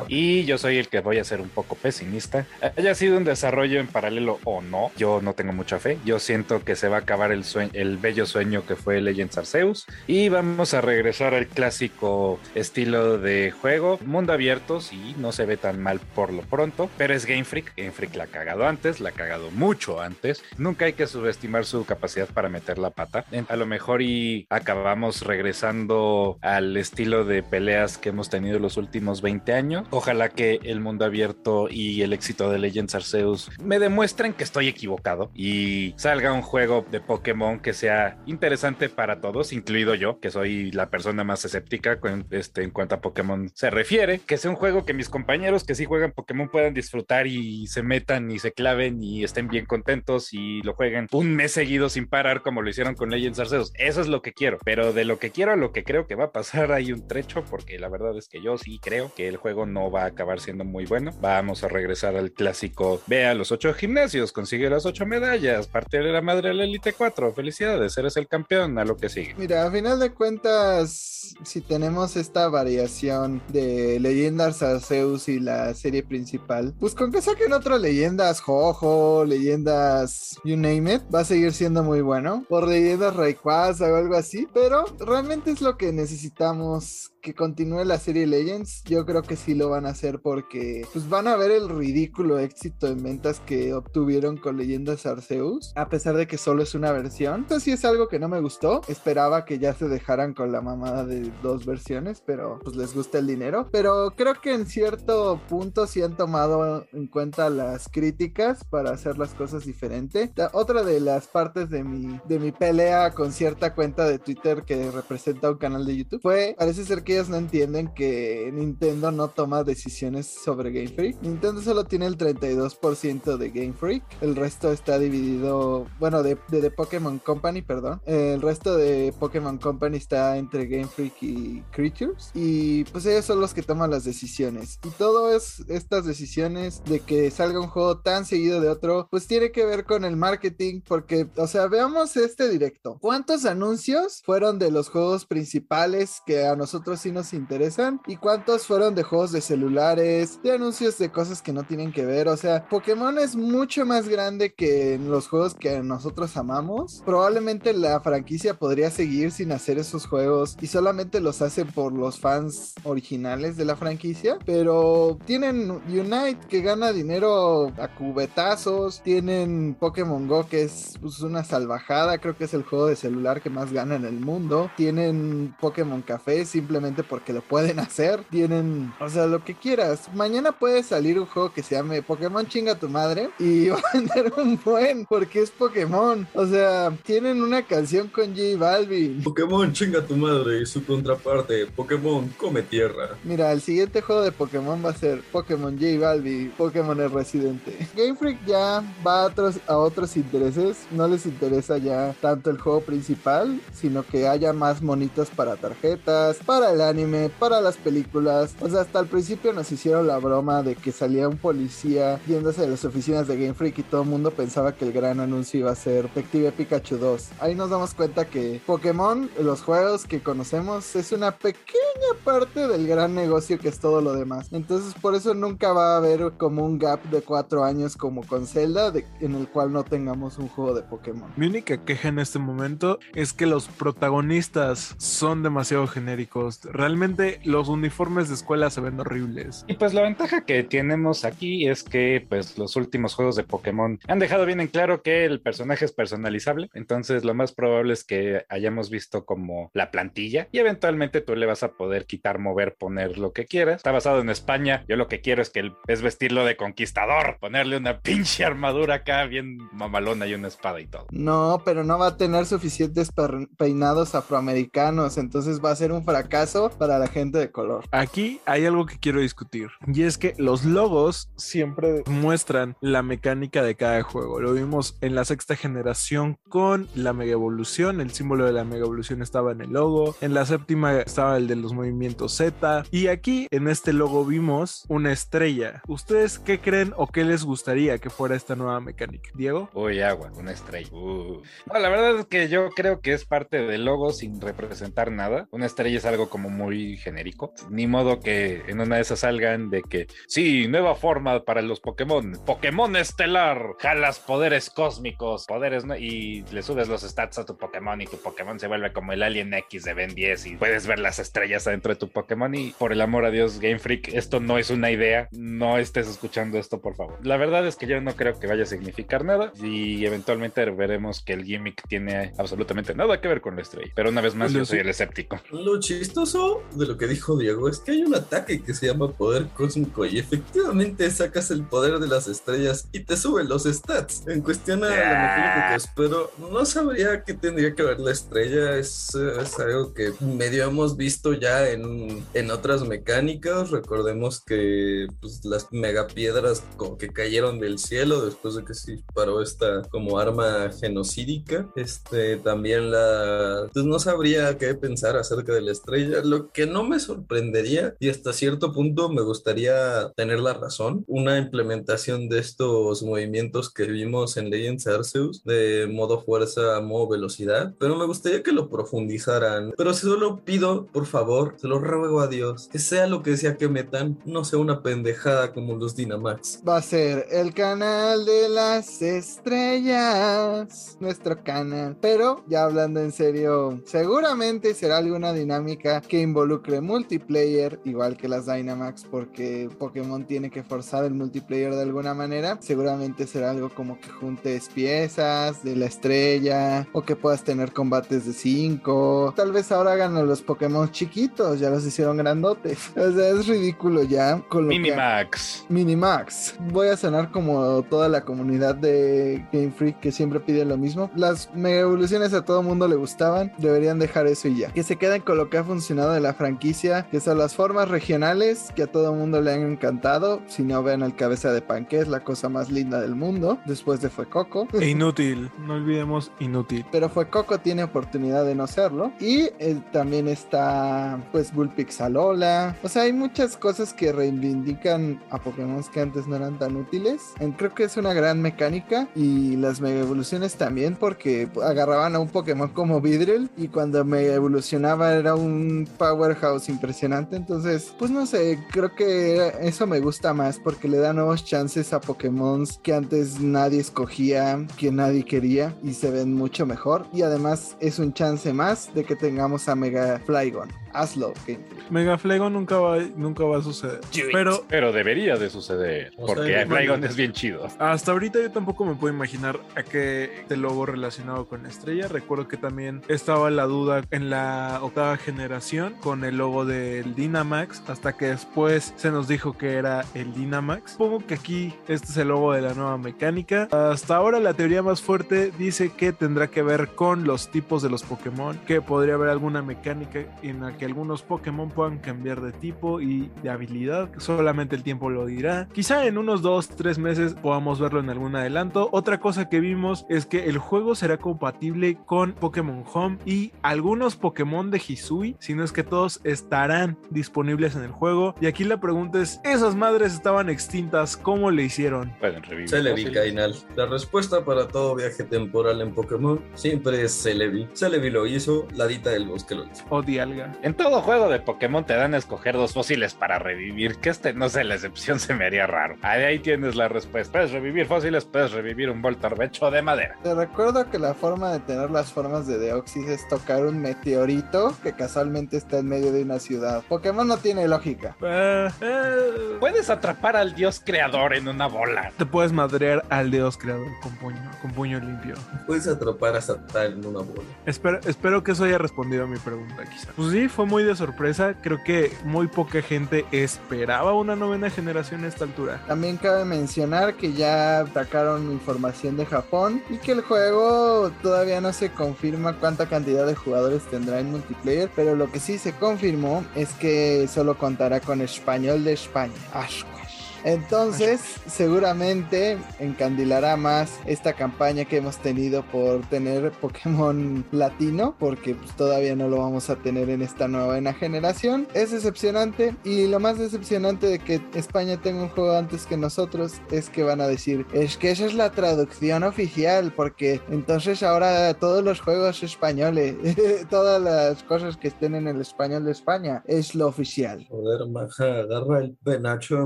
Y yo soy el que voy a ser un poco pesimista. Haya sido un desarrollo en paralelo o no, yo no tengo mucha fe. Yo siento que se va a acabar el, sueño, el bello sueño que fue Legends Arceus y vamos a regresar al clásico estilo de juego. Mundo abierto, sí, no se ve tan mal por lo pronto, pero es Game Freak. Game Freak la ha cagado antes, la ha cagado mucho antes. Nunca hay que subestimar su capacidad para meter la pata. A lo mejor y acabamos regresando al estilo de peleas que hemos tenido los últimos 20 años. Ojalá que el mundo abierto y el éxito de Legends Arceus me demuestren que estoy equivocado y salga un juego de Pokémon que sea interesante para todos, incluido yo, que soy la persona más escéptica con, este, en cuanto a Pokémon se refiere, que sea un juego que mis compañeros que sí juegan Pokémon puedan disfrutar y se metan y se claven y estén bien contentos y lo jueguen un mes seguido sin parar como lo hicieron con Legends Arceus. Eso es lo que quiero, pero de lo que quiero a lo que creo que va a pasar hay un trecho porque la verdad es que yo sí creo que el juego no va a acabar siendo muy bueno. Vamos a regresar al clásico, ve a los ocho gimnasios, consigue las ocho medallas, parte de la madre de la Elite 4, felicidades, eres el campeón, a lo que sigue. Mira, a final de cuentas, si tenemos esta variación de leyendas Arceus y la serie principal, pues con que saquen otras leyendas, Jojo, leyendas, you name it, va a seguir siendo muy bueno. Por leyendas Rayquaza o algo así, pero realmente es lo que necesitamos que continúe la serie Legends, yo creo que sí lo van a hacer porque pues van a ver el ridículo éxito en ventas que obtuvieron con Leyendas Arceus, a pesar de que solo es una versión. Esto sí es algo que no me gustó. Esperaba que ya se dejaran con la mamada de dos versiones, pero pues les gusta el dinero. Pero creo que en cierto punto sí han tomado en cuenta las críticas para hacer las cosas diferente. Otra de las partes de mi, de mi pelea con cierta cuenta de Twitter que representa un canal de YouTube fue, parece ser que ellos no entienden que Nintendo no toma decisiones sobre Game Freak. Nintendo solo tiene el 32% de Game Freak. El resto está dividido, bueno, de, de, de Pokémon Company, perdón. El resto de Pokémon Company está entre Game Freak y Creatures. Y pues ellos son los que toman las decisiones. Y todas estas decisiones de que salga un juego tan seguido de otro, pues tiene que ver con el marketing. Porque, o sea, veamos este directo. ¿Cuántos anuncios fueron de los juegos principales que a nosotros sí nos interesan? ¿Y cuántos fueron de juegos de celulares? De anuncios de cosas que no tienen que ver. O sea, Pokémon es mucho más grande que en los juegos que nosotros amamos. Probablemente la franquicia podría seguir sin hacer esos juegos y solamente los hace por los fans originales de la franquicia. Pero tienen Unite que gana dinero a cubetazos. Tienen Pokémon Go que es pues, una salvajada. Creo que es el juego de celular que más gana en el mundo. Tienen Pokémon Café simplemente porque lo pueden hacer. Tienen, o sea, lo que quieras. Mañana puede salir un juego que se llame Pokémon chinga tu madre y va a vender un buen porque es Pokémon. O sea, tienen una canción con J Balvin. Pokémon chinga tu madre y su contraparte, Pokémon come tierra. Mira, el siguiente juego de Pokémon va a ser Pokémon J Balvin, Pokémon el Residente. Game Freak ya va a otros, a otros intereses, no les interesa ya tanto el juego principal, sino que haya más monitos para tarjetas, para el anime, para las películas. O sea, hasta el principio nos hicieron la broma de que salía un policía yéndose de las oficinas de Game Freak y todo el mundo pensaba que el gran anuncio iba a ser Detective Pikachu 2. Ahí nos damos cuenta que Pokémon, los juegos que conocemos, es una pequeña parte del gran negocio que es todo lo demás. Entonces por eso nunca va a haber como un gap de cuatro años como con Zelda en el cual no tengamos un juego de Pokémon. Mi única queja en este momento es que los protagonistas son demasiado genéricos. Realmente los uniformes de escuela se ven horribles. Y pues la ventaja que tenemos aquí es que pues los últimos juegos de Pokémon han dejado bien en claro que el personaje es personalizable, entonces lo más probable es que hayamos visto como la plantilla y eventualmente tú le vas a poder quitar, mover, poner lo que quieras. Está basado en España, yo lo que quiero es que el- es vestirlo de conquistador, ponerle una pinche armadura acá bien mamalona y una espada y todo. No, pero no va a tener suficientes peinados afroamericanos, entonces va a ser un fracaso para la gente de color. Aquí hay algo que quiero discutir y es que los logos siempre muestran la mecánica de cada juego. Lo vimos en la sexta generación con la mega evolución, el símbolo de la mega evolución estaba en el logo, en la séptima estaba el de los movimientos Z y aquí en este logo vimos una estrella. ¿Ustedes qué creen o qué les gustaría que fuera esta nueva mecánica? Diego? Uy, agua, una estrella. Uh. No, la verdad es que yo creo que es parte del logo sin representar nada. Una estrella es algo como muy genérico. Ni modo que en una de esas salgan de que, sí, nueva forma para los Pokémon. Pokémon estelar. Jalas poderes cósmicos, poderes, ¿no? Y le subes los stats a tu Pokémon y tu Pokémon se vuelve como el Alien X de Ben 10 y puedes ver las estrellas adentro de tu Pokémon. Y por el amor a Dios, Game Freak, esto no es una idea. No estés escuchando esto, por favor. La verdad es que yo no creo que vaya a significar nada y eventualmente veremos que el gimmick tiene absolutamente nada que ver con la estrella. Pero una vez más, yo soy el escéptico. Lo chistoso curioso de lo que dijo Diego es que hay un ataque que se llama poder cósmico y efectivamente sacas el poder de las estrellas y te suben los stats. En cuestión a la mecánica que espero, no sabría qué tendría que ver la estrella. Es, es algo que medio hemos visto ya en, en otras mecánicas. Recordemos que pues, las megapiedras como que cayeron del cielo después de que se disparó esta como arma genocídica. Este también la pues no sabría qué pensar acerca de la estrella. Lo que no me sorprendería y hasta cierto punto me gustaría tener la razón, una implementación de estos movimientos que vimos en Legends Arceus de modo fuerza, modo velocidad, pero me gustaría que lo profundizaran. Pero si solo pido, por favor, se lo ruego a Dios, que sea lo que sea que metan, no sea una pendejada como los Dynamax. Va a ser el canal de las estrellas, nuestro canal. Pero ya hablando en serio, seguramente será alguna dinámica que involucre multiplayer, igual que las Dynamax, porque Pokémon tiene que forzar el multiplayer de alguna manera. Seguramente será algo como que juntes piezas de la estrella o que puedas tener combates de 5. Tal vez ahora hagan a los Pokémon chiquitos, ya los hicieron grandotes. O sea, es ridículo ya con lo que Minimax. Minimax. Voy a sonar como toda la comunidad de Game Freak que siempre pide lo mismo. Las mega evoluciones a todo mundo le gustaban. Deberían dejar eso y ya. Que se queden con lo que ha funcionado de la franquicia, que son las formas regionales que a todo mundo le han encantado. Si no vean al cabeza de pan, que es la cosa más linda del mundo. Después de Fue Coco. E inútil, no olvidemos inútil. Pero Fue Coco tiene oportunidad de no serlo. Y eh, también está, pues, Bullpix Alola. O sea, hay muchas cosas que reivindican a Pokémon que antes no eran tan útiles. En- Creo que es una gran mecánica. Y las mega evoluciones también, porque agarraban a un Pokémon como Vidril. Y cuando mega evolucionaba era un powerhouse impresionante. Entonces, pues no sé, creo que eso me gusta más porque le da nuevos chances a Pokémon que antes nadie escogía, que nadie quería y se ven mucho mejor. Y además es un chance más de que tengamos a Mega Flygon. Hazlo, Game. Mega Flygon nunca va, nunca va a suceder. Pero Pero debería de suceder, O porque. Flygon es bien chido. Hasta ahorita yo tampoco me puedo imaginar a qué este logo relacionado con la estrella. Recuerdo que también estaba la duda en la octava generación con el logo del Dynamax, hasta que después se nos dijo que era el Dynamax. Supongo que aquí este es el logo de la nueva mecánica. Hasta ahora la teoría más fuerte dice que tendrá que ver con los tipos de los Pokémon, que podría haber alguna mecánica en la que algunos Pokémon puedan cambiar de tipo y de habilidad, solamente el tiempo lo dirá. Quizá en unos 2, 3 meses podamos verlo en algún adelanto. Otra cosa que vimos es que el juego será compatible con Pokémon Home y algunos Pokémon de Hisui, si no es que todos estarán disponibles en el juego. Y aquí la pregunta es, esas madres estaban extintas, ¿cómo le hicieron? Pueden revivir. Celebi. Kainal. La respuesta para todo viaje temporal en Pokémon siempre es Celebi. Celebi lo hizo, la Dita del Bosque lo hizo. O Dialga. En todo juego de Pokémon te dan a escoger dos fósiles para revivir, que este no sé, la excepción se me haría raro. Ahí, ahí tienes la respuesta. Puedes revivir fósiles, puedes revivir un Voltorb hecho de madera. Te recuerdo que la forma de tener las formas de Deoxys es tocar un meteorito que casualmente está en medio de una ciudad. Pokémon no tiene lógica. Eh, eh, Puedes atrapar al dios creador en una bola. te puedes madrear al dios creador con puño, con puño limpio. Puedes atrapar a Satán en una bola. Espero, espero que eso haya respondido a mi pregunta, quizá. Pues sí, fue muy de sorpresa. Creo que muy poca gente esperaba una novena generación a esta altura. También cabe mencionar que ya sacaron información de Japón y que el juego todavía no se confirma cuánta cantidad de jugadores tendrá en multiplayer, pero lo que sí se confirmó es que solo contará con español de España. Ashwash. Entonces, seguramente encandilará más esta campaña que hemos tenido por tener Pokémon latino, porque pues, todavía no lo vamos a tener en esta novena generación. Es decepcionante y lo más decepcionante de que España tenga un juego antes que nosotros es que van a decir, es que esa es la traducción oficial, porque entonces ahora todos los juegos españoles, todas las cosas que estén en el español de España, es lo oficial. Joder, maja, agarra el penacho de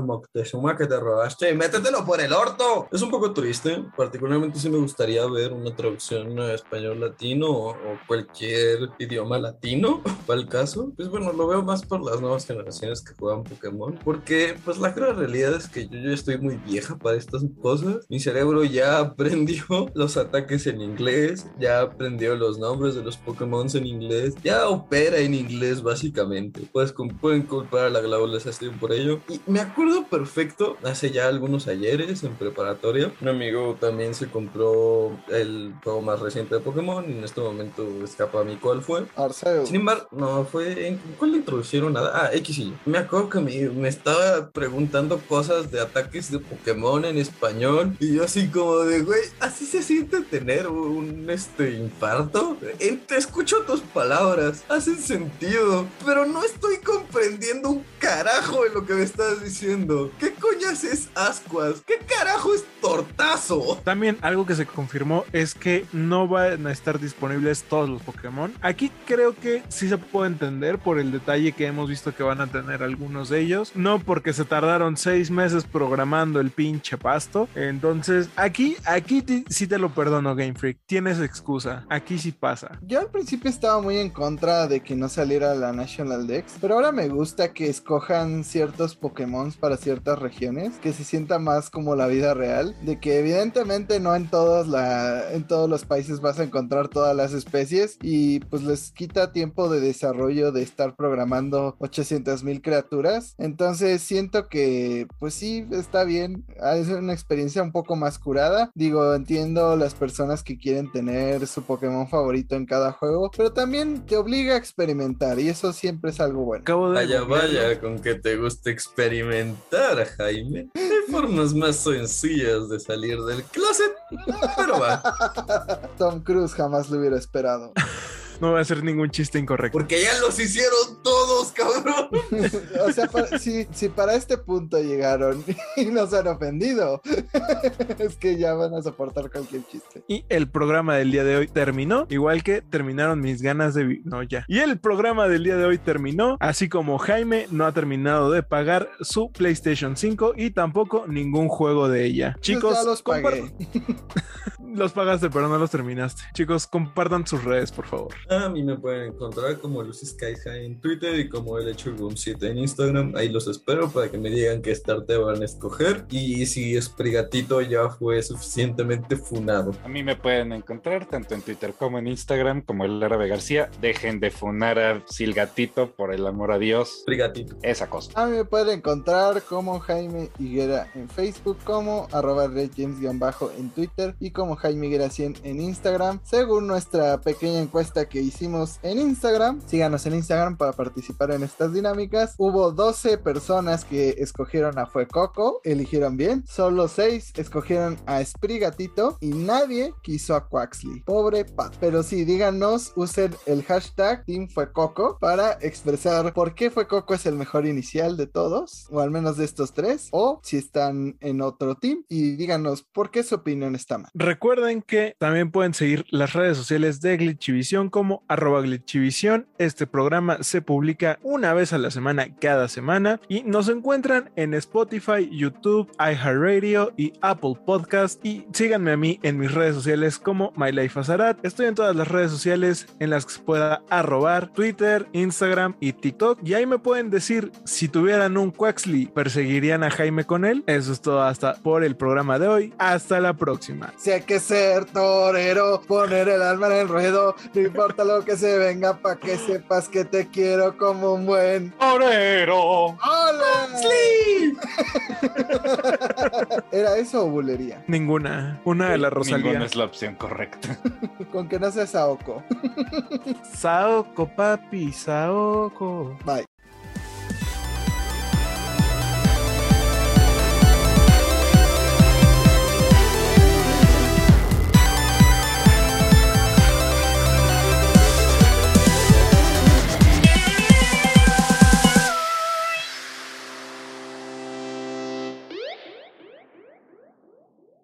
Moctezuma Kuma que te robaste, métetelo por el orto. Es un poco triste, particularmente si me gustaría ver una traducción a español latino o, cualquier idioma latino, para el caso. Pues bueno, lo veo más por las nuevas generaciones que juegan Pokémon, porque pues la cruda realidad es que yo ya estoy muy vieja para estas cosas. Mi cerebro ya aprendió los ataques en inglés, ya aprendió los nombres de los Pokémon en inglés, ya opera en inglés básicamente. Pues pueden culpar a la globalización por ello. Y me acuerdo perfecto, hace ya algunos ayeres en preparatoria, un amigo también se compró el juego más reciente de Pokémon. En este momento escapa a mí cuál fue. Arceus. Sin embargo, no fue. ¿En cuál le introducieron nada? Ah, X y. Me acuerdo que me, me estaba preguntando cosas de ataques de Pokémon en español. Y yo así como de, güey, así se siente tener un este infarto. Te escucho tus palabras, hacen sentido, pero no estoy comprendiendo un carajo de lo que me estás diciendo. ¿Qué coñas es ascuas? ¿Qué carajo es tortazo? También algo que se confirmó es que no van a estar disponibles todos los Pokémon. Aquí creo que sí se puede entender por el detalle que hemos visto que van a tener algunos de ellos. No porque se tardaron seis meses programando el pinche pasto. Entonces aquí, aquí sí te lo perdono Game Freak. Tienes excusa. Aquí sí pasa. Yo al principio estaba muy en contra de que no saliera la National Dex, pero ahora me gusta que escojan ciertos Pokémon para ciertas regiones, que se sienta más como la vida real, de que evidentemente no en todos la en todos los países vas a encontrar todas las especies y pues les quita tiempo de desarrollo de estar programando 800 mil criaturas. Entonces siento que pues sí está bien, es una experiencia un poco más curada. Digo, entiendo las personas que quieren tener su Pokémon favorito en cada juego, pero también te obliga a experimentar y eso siempre es algo bueno. Acabo de Vaya, vaya, con que te gusta experimentar, Jaime. Hay formas más sencillas de salir del closet, pero va. Tom Cruise jamás lo hubiera esperado. No voy a hacer ningún chiste incorrecto. Porque ya los hicieron todos, cabrón. o sea, para- si, si para este punto llegaron y nos han ofendido, es que ya van a soportar cualquier chiste. Y el programa del día de hoy terminó, igual que terminaron mis ganas de... No, ya. Y el programa del día de hoy terminó, así como Jaime no ha terminado de pagar su PlayStation 5 y tampoco ningún juego de ella. Chicos, Pues ya los pagué. los pagaste, pero no los terminaste. Chicos, compartan sus redes, por favor. A mí me pueden encontrar como Lucy Sky High en Twitter y como el hecho Room 7 en Instagram. Ahí los espero para que me digan qué starter van a escoger. Y si Sprigatito ya fue suficientemente funado. A mí me pueden encontrar tanto en Twitter como en Instagram como el RB García. Dejen de funar a Silgatito, por el amor a Dios. Sprigatito. Esa cosa. A mí me pueden encontrar como Jaime Higuera en Facebook, como arroba redjames-bajo en Twitter y como Jaime Higuera 100 en Instagram. Según nuestra pequeña encuesta que hicimos en Instagram, síganos en Instagram para participar en estas dinámicas. Hubo 12 personas que escogieron a Fue Coco, eligieron bien. Solo 6 escogieron a Sprigatito y nadie quiso a Quaxley. Pobre Pat. Pero sí, díganos, usen el hashtag Team Fue Coco para expresar por qué Fue Coco es el mejor inicial de todos, o al menos de estos tres, o si están en otro team y díganos por qué su opinión está mal. Recuerden que también pueden seguir las redes sociales de Glitchivisión como arroba Glitchivisión. Este programa se publica una vez a la semana cada semana y nos encuentran en Spotify, YouTube, iHeartRadio y Apple Podcast. Y síganme a mí en mis redes sociales como MyLifeAzarat. Estoy en todas las redes sociales en las que se pueda arrobar, Twitter, Instagram y TikTok. Y ahí me pueden decir si tuvieran un Quaxley, ¿perseguirían a Jaime con él? Eso es todo hasta por el programa de hoy. Hasta la próxima. Si hay que ser torero, poner el alma en el ruedo, no importa lo que se venga, pa' que sepas que te quiero como un buen. ¡Torero! ¡Ole! ¿Era eso o bulería? Ninguna. Una de la Ninguna Rosalía. es la opción correcta. Con que no sea Saoko. Saoko, papi, Saoko. Bye.